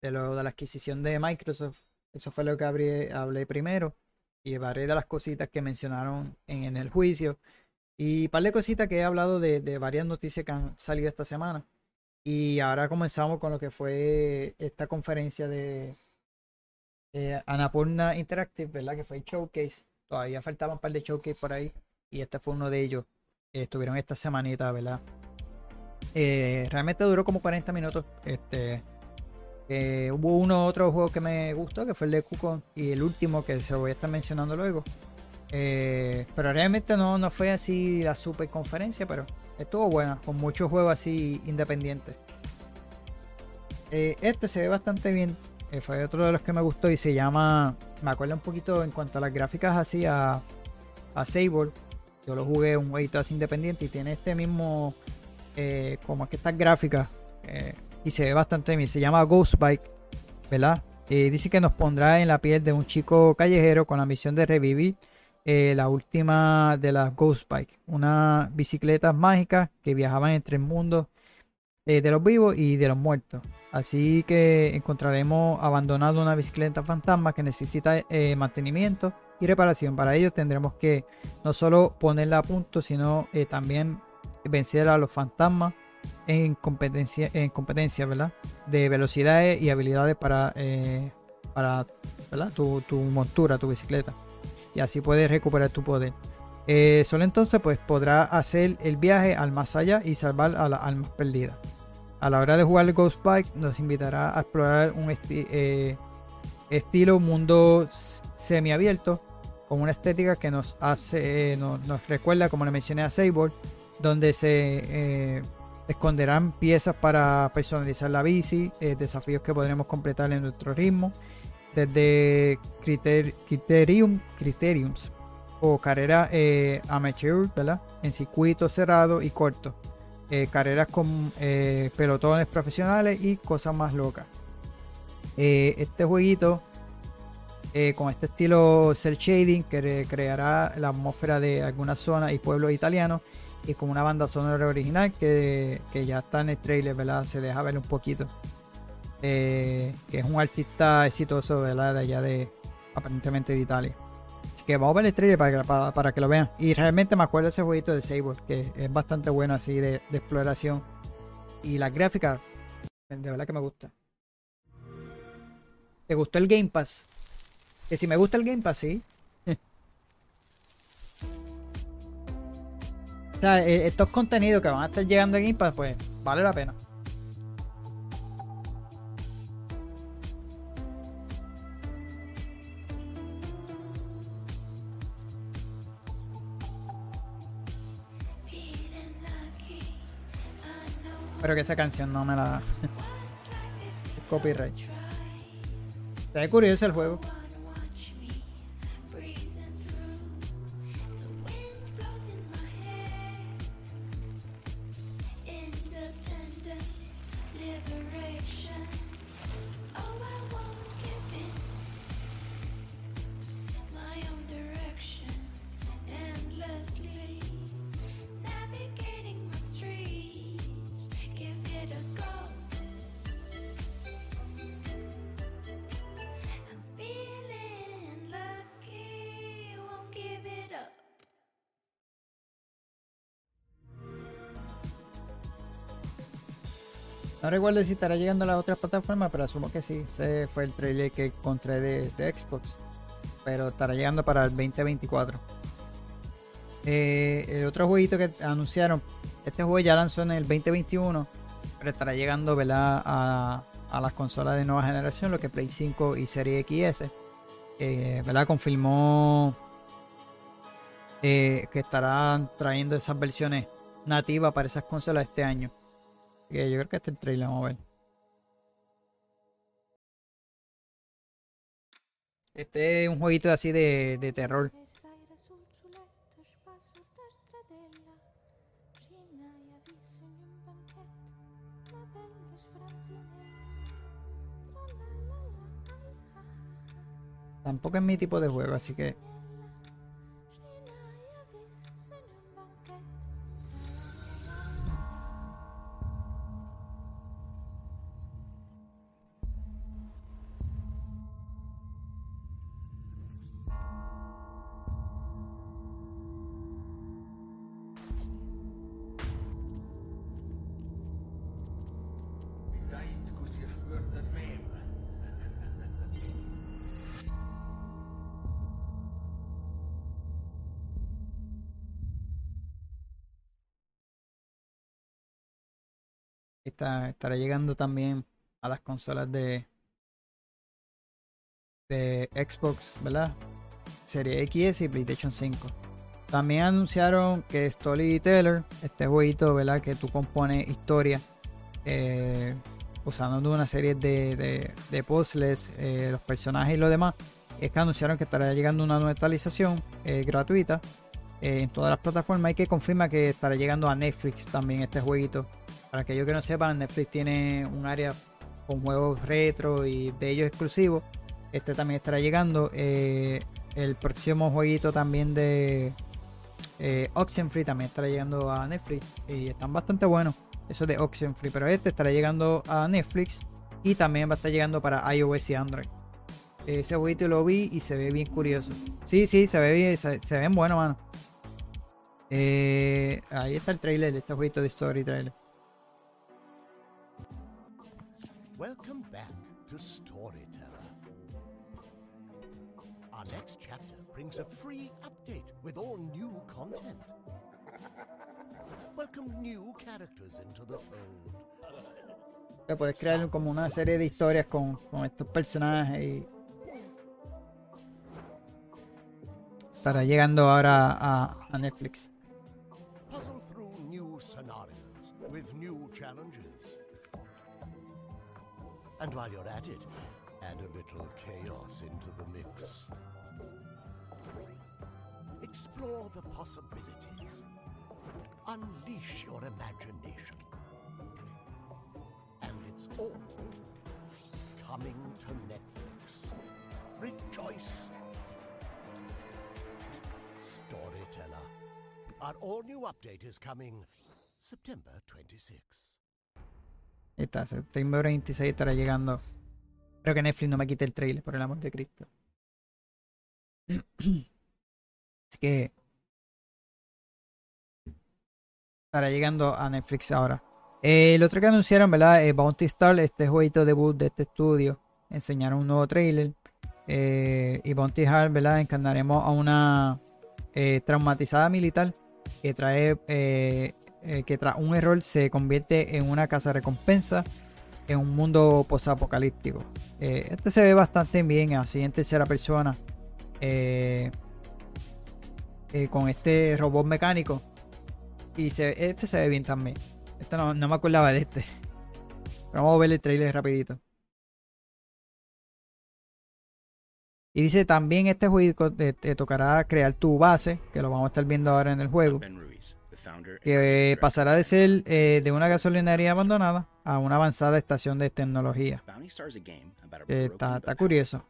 de, lo, de la adquisición de Microsoft. Eso fue lo que hablé primero. Y varias de las cositas que mencionaron en, el juicio. Y un par de cositas que he hablado de, de varias noticias que han salido esta semana. Y ahora comenzamos con lo que fue esta conferencia de eh, Anapurna Interactive, ¿verdad? Que fue el showcase. Todavía faltaban un par de showcase por ahí. Y este fue uno de ellos. estuvieron esta semanita, ¿verdad? Eh, realmente duró como 40 minutos. Este, eh, hubo uno otro juego que me gustó, que fue el de Kukon. Y el último, que se voy a estar mencionando luego. Eh, pero realmente no, no fue así la super conferencia, pero estuvo buena, con muchos juegos así independientes. Eh, este se ve bastante bien, fue otro de los que me gustó y se llama, me acuerdo un poquito en cuanto a las gráficas así a, a Sable. Yo lo jugué un jueguito así independiente y tiene este mismo, como que estas gráficas y se ve bastante bien. Se llama Ghost Bike, ¿verdad? dice que nos pondrá en la piel de un chico callejero con la misión de revivir eh, la última de las Ghost Bike, una bicicleta mágica que viajaban entre el mundo eh, de los vivos y de los muertos. Así que encontraremos abandonado una bicicleta fantasma que necesita eh, mantenimiento y reparación. Para ello tendremos que no solo ponerla a punto, sino también vencer a los fantasmas en competencia, en competencia ¿verdad? de velocidades y habilidades para, para tu montura, tu bicicleta y así puedes recuperar tu poder. Eh, solo entonces pues hacer el viaje al más allá y salvar a las almas perdidas. A la hora de jugar Ghost Bike nos invitará a explorar un eh, estilo mundo semiabierto con una estética que nos hace, eh, nos, recuerda como le mencioné a Sable, donde se esconderán piezas para personalizar la bici, desafíos que podremos completar en nuestro ritmo desde criterium, criteriums o carrera eh, amateur, ¿verdad? En circuitos cerrados y cortos. Eh, carreras con eh, pelotones profesionales y cosas más locas. este jueguito con este estilo cel shading que creará la atmósfera de algunas zonas y pueblos italianos y con una banda sonora original que, que ya está en el trailer, ¿verdad? Se deja ver un poquito. Eh, que es un artista exitoso de allá de aparentemente de Italia. Así que vamos a ver el trailer para, para, que lo vean. Y realmente me acuerdo de ese jueguito de Sable, que es bastante bueno así de, exploración. Y la gráfica, de verdad que me gusta. ¿Te gustó el Game Pass? Que si me gusta el Game Pass, sí. O sea, e, estos contenidos que van a estar llegando Game Pass, pues vale la pena. Pero que esa canción no me la. Copyright. Está curioso el juego. No recuerdo si estará llegando a las otras plataformas, pero asumo que sí. Ese fue el trailer que encontré de, Xbox. pero estará llegando para el 2024. Eh, el otro jueguito que anunciaron, este juego ya lanzó en el 2021, pero estará llegando ¿verdad? A, las consolas de nueva generación, lo que Play 5 y Serie XS. ¿verdad? Confirmó eh, que estarán trayendo esas versiones nativas para esas consolas este año. Yo creo que este es el trailer, vamos a ver. Este es un jueguito así de, de terror. Tampoco es mi tipo de juego, así que estará llegando también a las consolas de, de Xbox, ¿verdad? Serie X y PlayStation 5. También anunciaron que Storyteller, este jueguito, ¿verdad? Que tú compones historia eh, usando una serie de, de, puzzles, eh, los personajes y lo demás. Es que anunciaron que estará llegando una nueva actualización eh, gratuita en todas las plataformas y que confirma que estará llegando a Netflix también este jueguito para aquellos que no sepan, Netflix tiene un área con juegos retro y de ellos exclusivos. Este también estará llegando. Eh, el próximo jueguito también de eh, Oxenfree también estará llegando a Netflix. Y están bastante buenos. Eso de Oxenfree. Pero este estará llegando a Netflix. Y también va a estar llegando para iOS y Android. Ese jueguito lo vi y se ve bien curioso. Sí, sí, se ve bien, se, ven buenos, mano. Eh, ahí está el trailer de este jueguito de Story Trailer. Welcome back to Storyteller. Our next chapter brings a free update with all new content. Welcome new characters into the fold. Puedes crear como una serie de historias con, con estos personajes y estará llegando ahora a, a Netflix. And while you're at it, add a little chaos into the mix. Explore the possibilities. Unleash your imagination. And it's all coming to Netflix. Rejoice! Storyteller. Our all new update is coming September 26. Está, septiembre 26 estará llegando. Espero que Netflix no me quite el trailer, por el amor de Cristo. Así que estará llegando a Netflix ahora. Eh, el otro que anunciaron, ¿verdad? Es Bounty Star, este jueguito debut de este estudio. Enseñaron un nuevo trailer. Eh, y Bounty Star, ¿verdad? Encarnaremos a una eh, traumatizada militar que trae eh, que tras un error se convierte en una casa recompensa en un mundo postapocalíptico. Eh, este se ve bastante bien, así en tercera persona. Eh, con este robot mecánico. Y este se ve bien también. Este no, me acordaba de este. vamos a ver el trailer rapidito. Y dice también este juego te, te, tocará crear tu base, que lo vamos a estar viendo ahora en el juego que pasará de ser eh, de una gasolinería abandonada a una avanzada estación de tecnología. está, está curioso.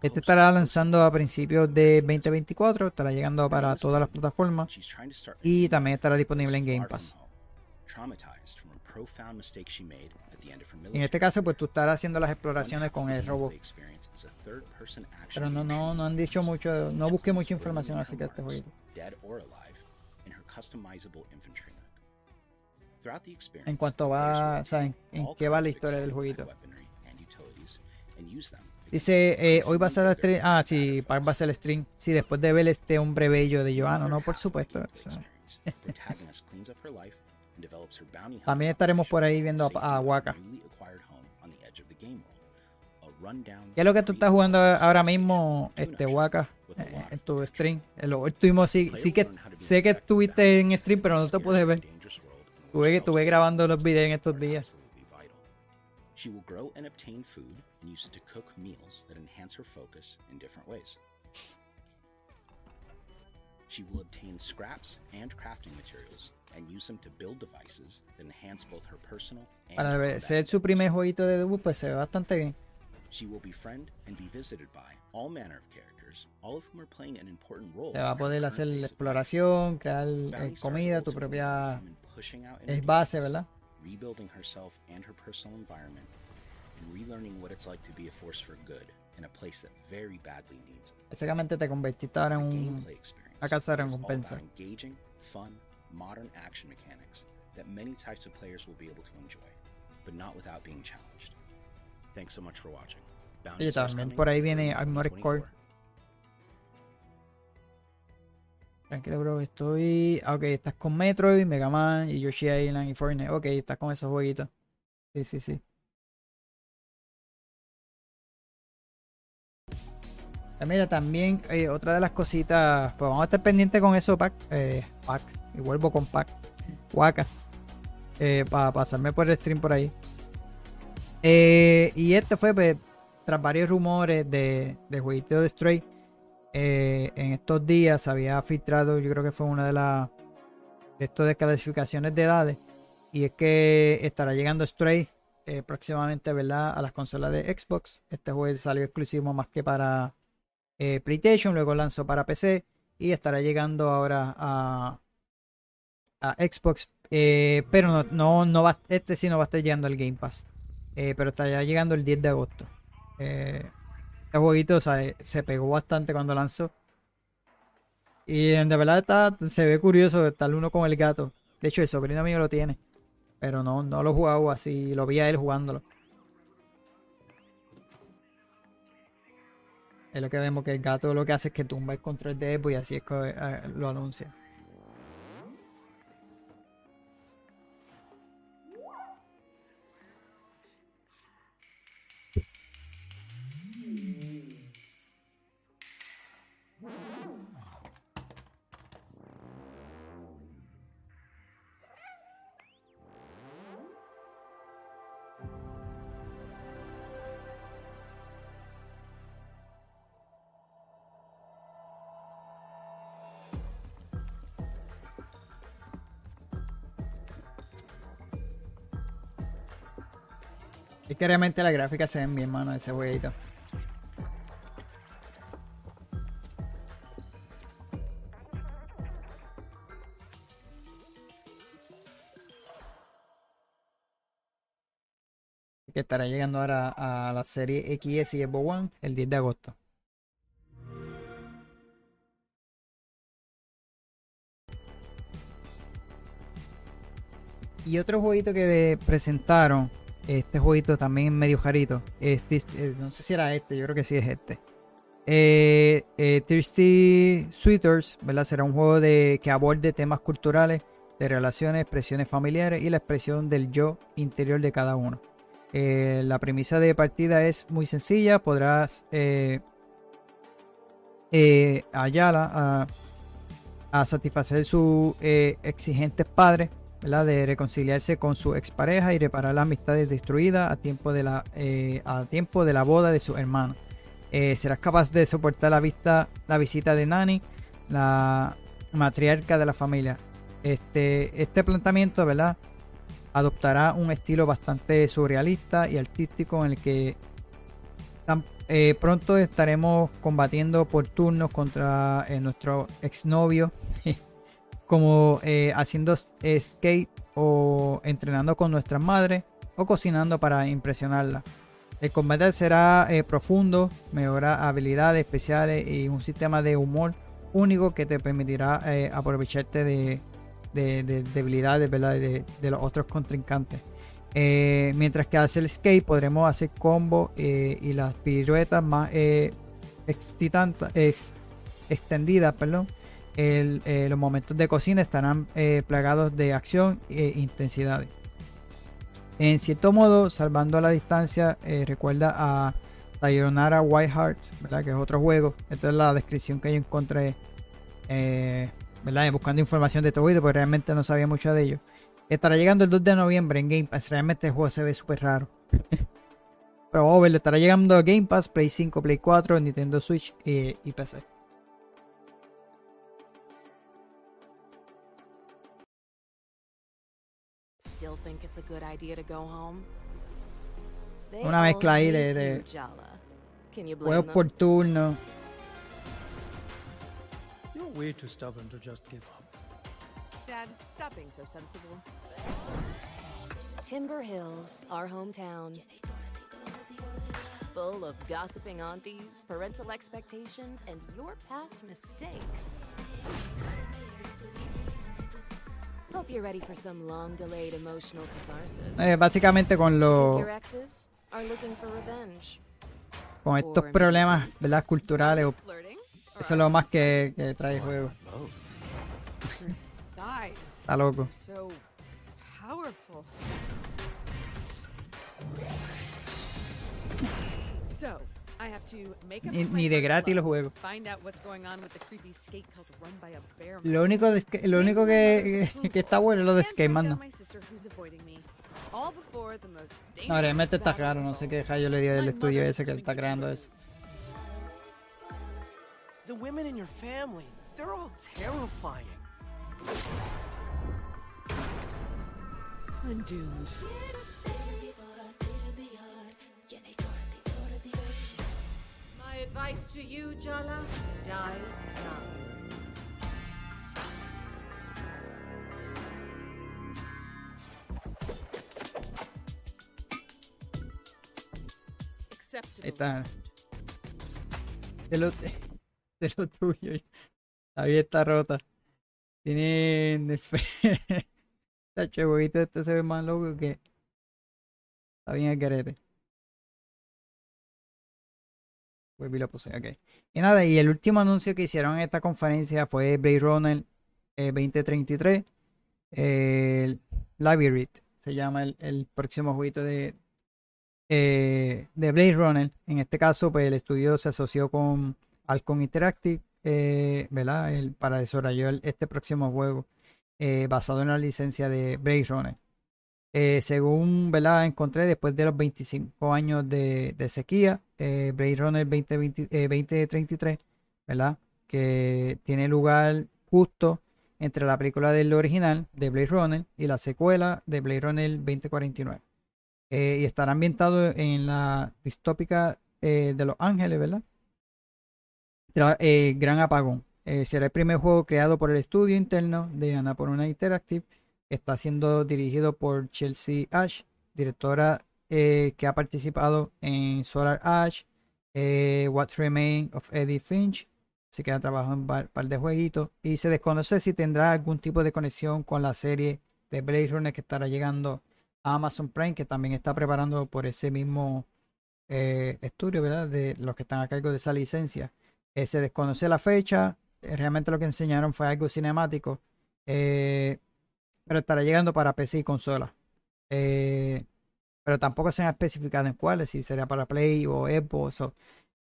Este estará lanzando a principios de 2024, estará llegando para todas las plataformas y también estará disponible en Game Pass. En este caso, pues tú estarás haciendo las exploraciones con el robot. Pero no, no, no han dicho mucho, no busqué mucha información acerca de este juego. En cuanto va, o sea, en, qué va la historia del jueguito. Dice, eh, hoy va a el stream. Ah, sí, Park va a ser el stream. Sí, después de ver este hombre bello de Joano, no, por supuesto. También estaremos por ahí viendo a, a Waka. ¿Qué es lo que tú estás jugando ahora mismo, este Waka, eh, en tu stream? Lo estuvimos, sí, sí que sé que estuviste en stream, pero no te pude ver. Estuve, estuve grabando los videos en estos días. She will grow and obtain food and use it to cook meals that enhance her focus in different ways. She will obtain scraps and crafting materials and use them to build devices that enhance both her personal and Para ser su primer jueguito de debut, pues se ve bastante bien. She will befriend and be visited by all manner of characters, all of whom are playing an important role. Se va a poder hacer la exploración, crear eh, comida, tu propia es base, ¿verdad? Rebuilding herself and her personal environment and relearning what it's like to be a force for good in a place that very badly needs it. Básicamente te convertiste ahora en un a cazar recompensa. Engaging, fun, modern action mechanics that many types of players will be able to enjoy, but not without being challenged. Thanks so much for watching. Y también por ahí viene Armored Core. Tranquilo, bro. Estoy. Ah, ok, estás con Metroid, Mega Man y Yoshi Island y Fortnite. Ok, estás con esos jueguitos. Sí, sí, sí. Ah, mira, también eh, otra de las cositas, pues vamos a estar pendientes con eso, Pac. Eh, Pac, y vuelvo con Pac. Waka. Eh, para pasarme por el stream por ahí. Eh, y este fue pues, tras varios rumores de, de jueguito de Stray. Eh, en estos días había filtrado, yo creo que fue una de las de estos de clasificaciones de edades. Y es que estará llegando Stray eh, próximamente, ¿verdad? A las consolas de Xbox. Este juego salió exclusivo más que para PlayStation, luego lanzó para PC y estará llegando ahora a, a Xbox. pero no, no, no va, este sí no va a estar llegando al Game Pass. Eh, pero está ya llegando el 10 de agosto. Eh, este jueguito se pegó bastante cuando lanzó. Y de verdad está, se ve curioso estar uno con el gato. De hecho, el sobrino mío lo tiene. Pero no, no lo he jugado así. Lo vi a él jugándolo. Es lo que vemos que el gato lo que hace es que tumba el control de Xbox y así es que eh, lo anuncia. Que realmente las gráficas se ven bien, mano, ese jueguito. Que estará llegando ahora a la serie XS y Xbox One el 10 de agosto. Y otro jueguito que presentaron este jueguito también medio jarito. Este, no sé si era este, yo creo que sí es este. Eh, eh, Thirsty Sweeters, ¿verdad? Será un juego de, que aborde temas culturales, de relaciones, expresiones familiares y la expresión del yo interior de cada uno. la premisa de partida es muy sencilla, podrás hallarla a, a, satisfacer sus exigentes padres de reconciliarse con su expareja y reparar las amistades destruidas a tiempo de la, eh, a tiempo de la boda de su hermano. Eh, serás capaz de soportar la, vista, la visita de Nani, la matriarca de la familia. Este, este planteamiento ¿verdad? adoptará un estilo bastante surrealista y artístico en el que eh, pronto estaremos combatiendo por turnos contra nuestro exnovio como eh, haciendo skate o entrenando con nuestras madres o cocinando para impresionarla. El combate será eh, profundo, mejora habilidades especiales y un sistema de humor único que te permitirá eh, aprovecharte de, debilidades De, los otros contrincantes. Eh, mientras que hacer skate podremos hacer combo eh, y las piruetas más eh, extendidas, perdón. Los momentos de cocina estarán plagados de acción e intensidades. En cierto modo, salvando a la distancia, recuerda a Sayonara White Hearts, ¿verdad? que es otro juego. Esta es la descripción que yo encontré buscando información de todo esto, porque realmente no sabía mucho de ello. Estará llegando el 2 de noviembre en Game Pass. Realmente el juego se ve súper raro. Pero vamos a verlo. Estará llegando a Game Pass, Play 5, Play 4, Nintendo Switch y, y PC. Una mezcla ahí de, de juegos por turno. You're way too stubborn to just give up. Dad, stop being so sensible. Timber Hills, our hometown. Full of gossiping aunties, parental expectations, and your past mistakes. Eh, básicamente con lo con estos problemas, ¿verdad? culturales o eso es lo más que, que trae el juego. Está loco. Ni, ni, de gratis los juegos. Lo único, de, lo único que, que, está bueno es lo de Skate Man. No, realmente está caro. No sé qué yo le di del estudio ese que está creando eso. Advice to you, Jala, die now. Ahí está. De lo, de lo tuyo. La vida está rota. Tienen el fe. Tacho, huevito este se ve más loco que. Está bien el carete. Pues lo puse, ok. Y nada, y el último anuncio que hicieron en esta conferencia fue Blade Runner 2033. Eh, el Labyrinth se llama el, próximo jueguito de, eh, de Blade Runner. En este caso, pues el estudio se asoció con Alcon Interactive eh, ¿verdad? El, para desarrollar este próximo juego eh, basado en la licencia de Blade Runner. Eh, según ¿verdad? encontré, después de los 25 años de, sequía, Blade Runner 2033, ¿verdad? que tiene lugar justo entre la película del original de Blade Runner y la secuela de Blade Runner 2049. y estará ambientado en la distópica de Los Ángeles, ¿verdad? Eh, Gran Apagón. Eh, será el primer juego creado por el estudio interno de Annapurna Interactive. Está siendo dirigido por Chelsea Ash, directora eh, que ha participado en Solar Ash, What Remains of Eddie Finch. Así que ha trabajado en un par, de jueguitos. Y se desconoce si tendrá algún tipo de conexión con la serie de Blade Runner que estará llegando a Amazon Prime, que también está preparando por ese mismo estudio, ¿verdad? De los que están a cargo de esa licencia. Eh, se desconoce la fecha. Eh, realmente lo que enseñaron fue algo cinemático. Eh, pero estará llegando para PC y consola. pero tampoco se han especificado en cuáles, si sería para Play o Xbox.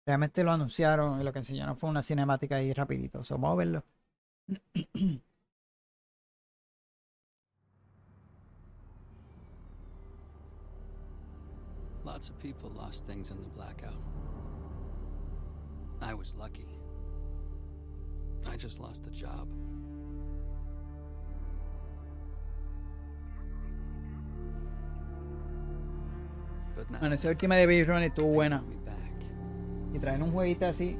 realmente lo anunciaron y lo que enseñaron fue una cinemática ahí rapidito. So, vamos a verlo. Lots of people lost things in the blackout. I was lucky. I just lost the job. Bueno, esa última de Baby Run estuvo buena. Y traen un jueguito así.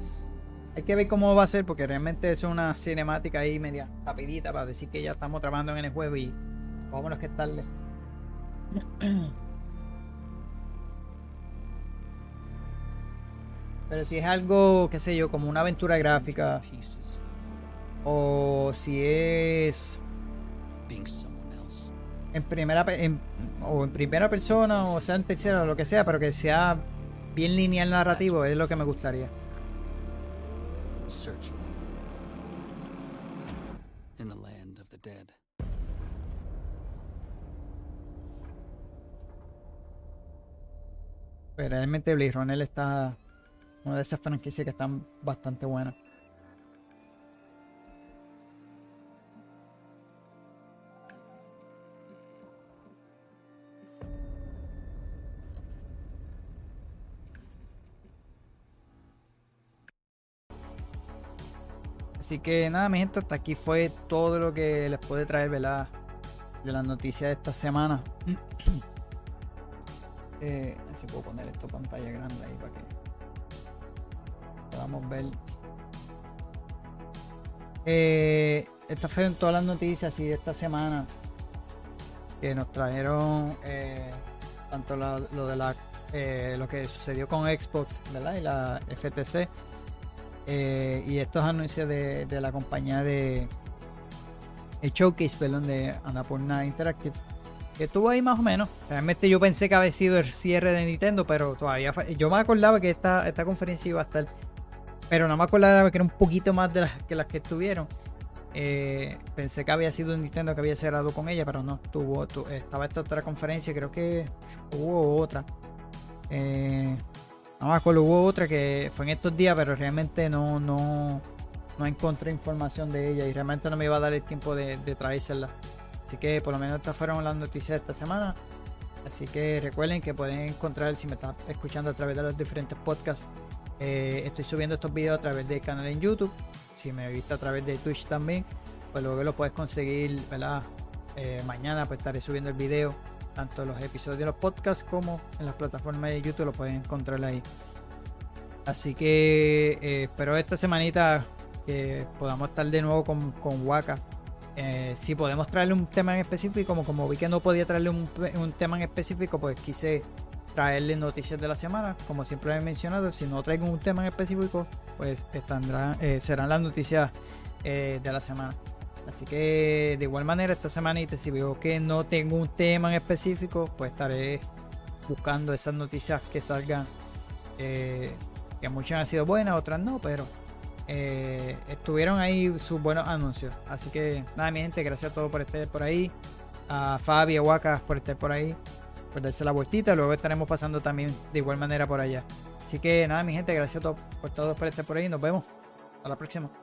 Hay que ver cómo va a ser porque realmente es una cinemática ahí media rapidita para decir que ya estamos trabajando en el juego y vámonos que tarde. Pero si es algo, qué sé yo, como una aventura gráfica. O si es. En primera o en primera persona o sea en tercera o lo que sea, pero que sea bien lineal narrativo es lo que me gustaría. Pero realmente Blade Runner está una de esas franquicias que están bastante buenas. Así que nada, mi gente, hasta aquí fue todo lo que les puede traer, ¿verdad? De las noticias de esta semana. eh, si puedo poner esto pantalla grande ahí para que podamos ver. Eh, estas fueron todas las noticias y de esta semana que nos trajeron eh, tanto lo de la eh, lo que sucedió con Xbox, ¿verdad? Y la FTC eh, y estos anuncios de, la compañía de el Showcase, perdón, de Annapurna Interactive, que estuvo ahí más o menos. Realmente yo pensé que había sido el cierre de Nintendo, pero todavía yo me acordaba que esta, esta conferencia iba a estar, pero no me acordaba que era un poquito más de las que las que estuvieron. Eh, pensé que había sido Nintendo que había cerrado con ella, pero no, tuvo, estaba esta otra conferencia, creo que hubo otra. Eh, no me acuerdo, hubo otra que fue en estos días, pero realmente no, no, no encontré información de ella y realmente no me iba a dar el tiempo de, de traérsela. Así que por lo menos estas fueron las noticias de esta semana. Así que recuerden que pueden encontrar, si me estás escuchando a través de los diferentes podcasts, eh, estoy subiendo estos videos a través del canal en YouTube. Si me viste a través de Twitch también, pues luego lo puedes conseguir, ¿verdad? Eh, mañana pues estaré subiendo el video tanto los episodios de los podcasts como en las plataformas de YouTube lo pueden encontrar ahí. Así que eh, espero esta semanita que podamos estar de nuevo con, con Waka. Eh, si podemos traerle un tema en específico, como, como vi que no podía traerle un, tema en específico, pues quise traerle noticias de la semana. Como siempre he mencionado, si no traigo un tema en específico, pues eh, serán las noticias de la semana. Así que de igual manera esta semanita si veo que no tengo un tema en específico, pues estaré buscando esas noticias que salgan, eh, que muchas han sido buenas, otras no, pero eh, estuvieron ahí sus buenos anuncios. Así que nada, mi gente, gracias a todos por estar por ahí. A Fabi, a Waka por estar por ahí, por darse la vueltita. Luego estaremos pasando también de igual manera por allá. Así que nada, mi gente, gracias a todos por todos por estar por ahí. Nos vemos. Hasta la próxima.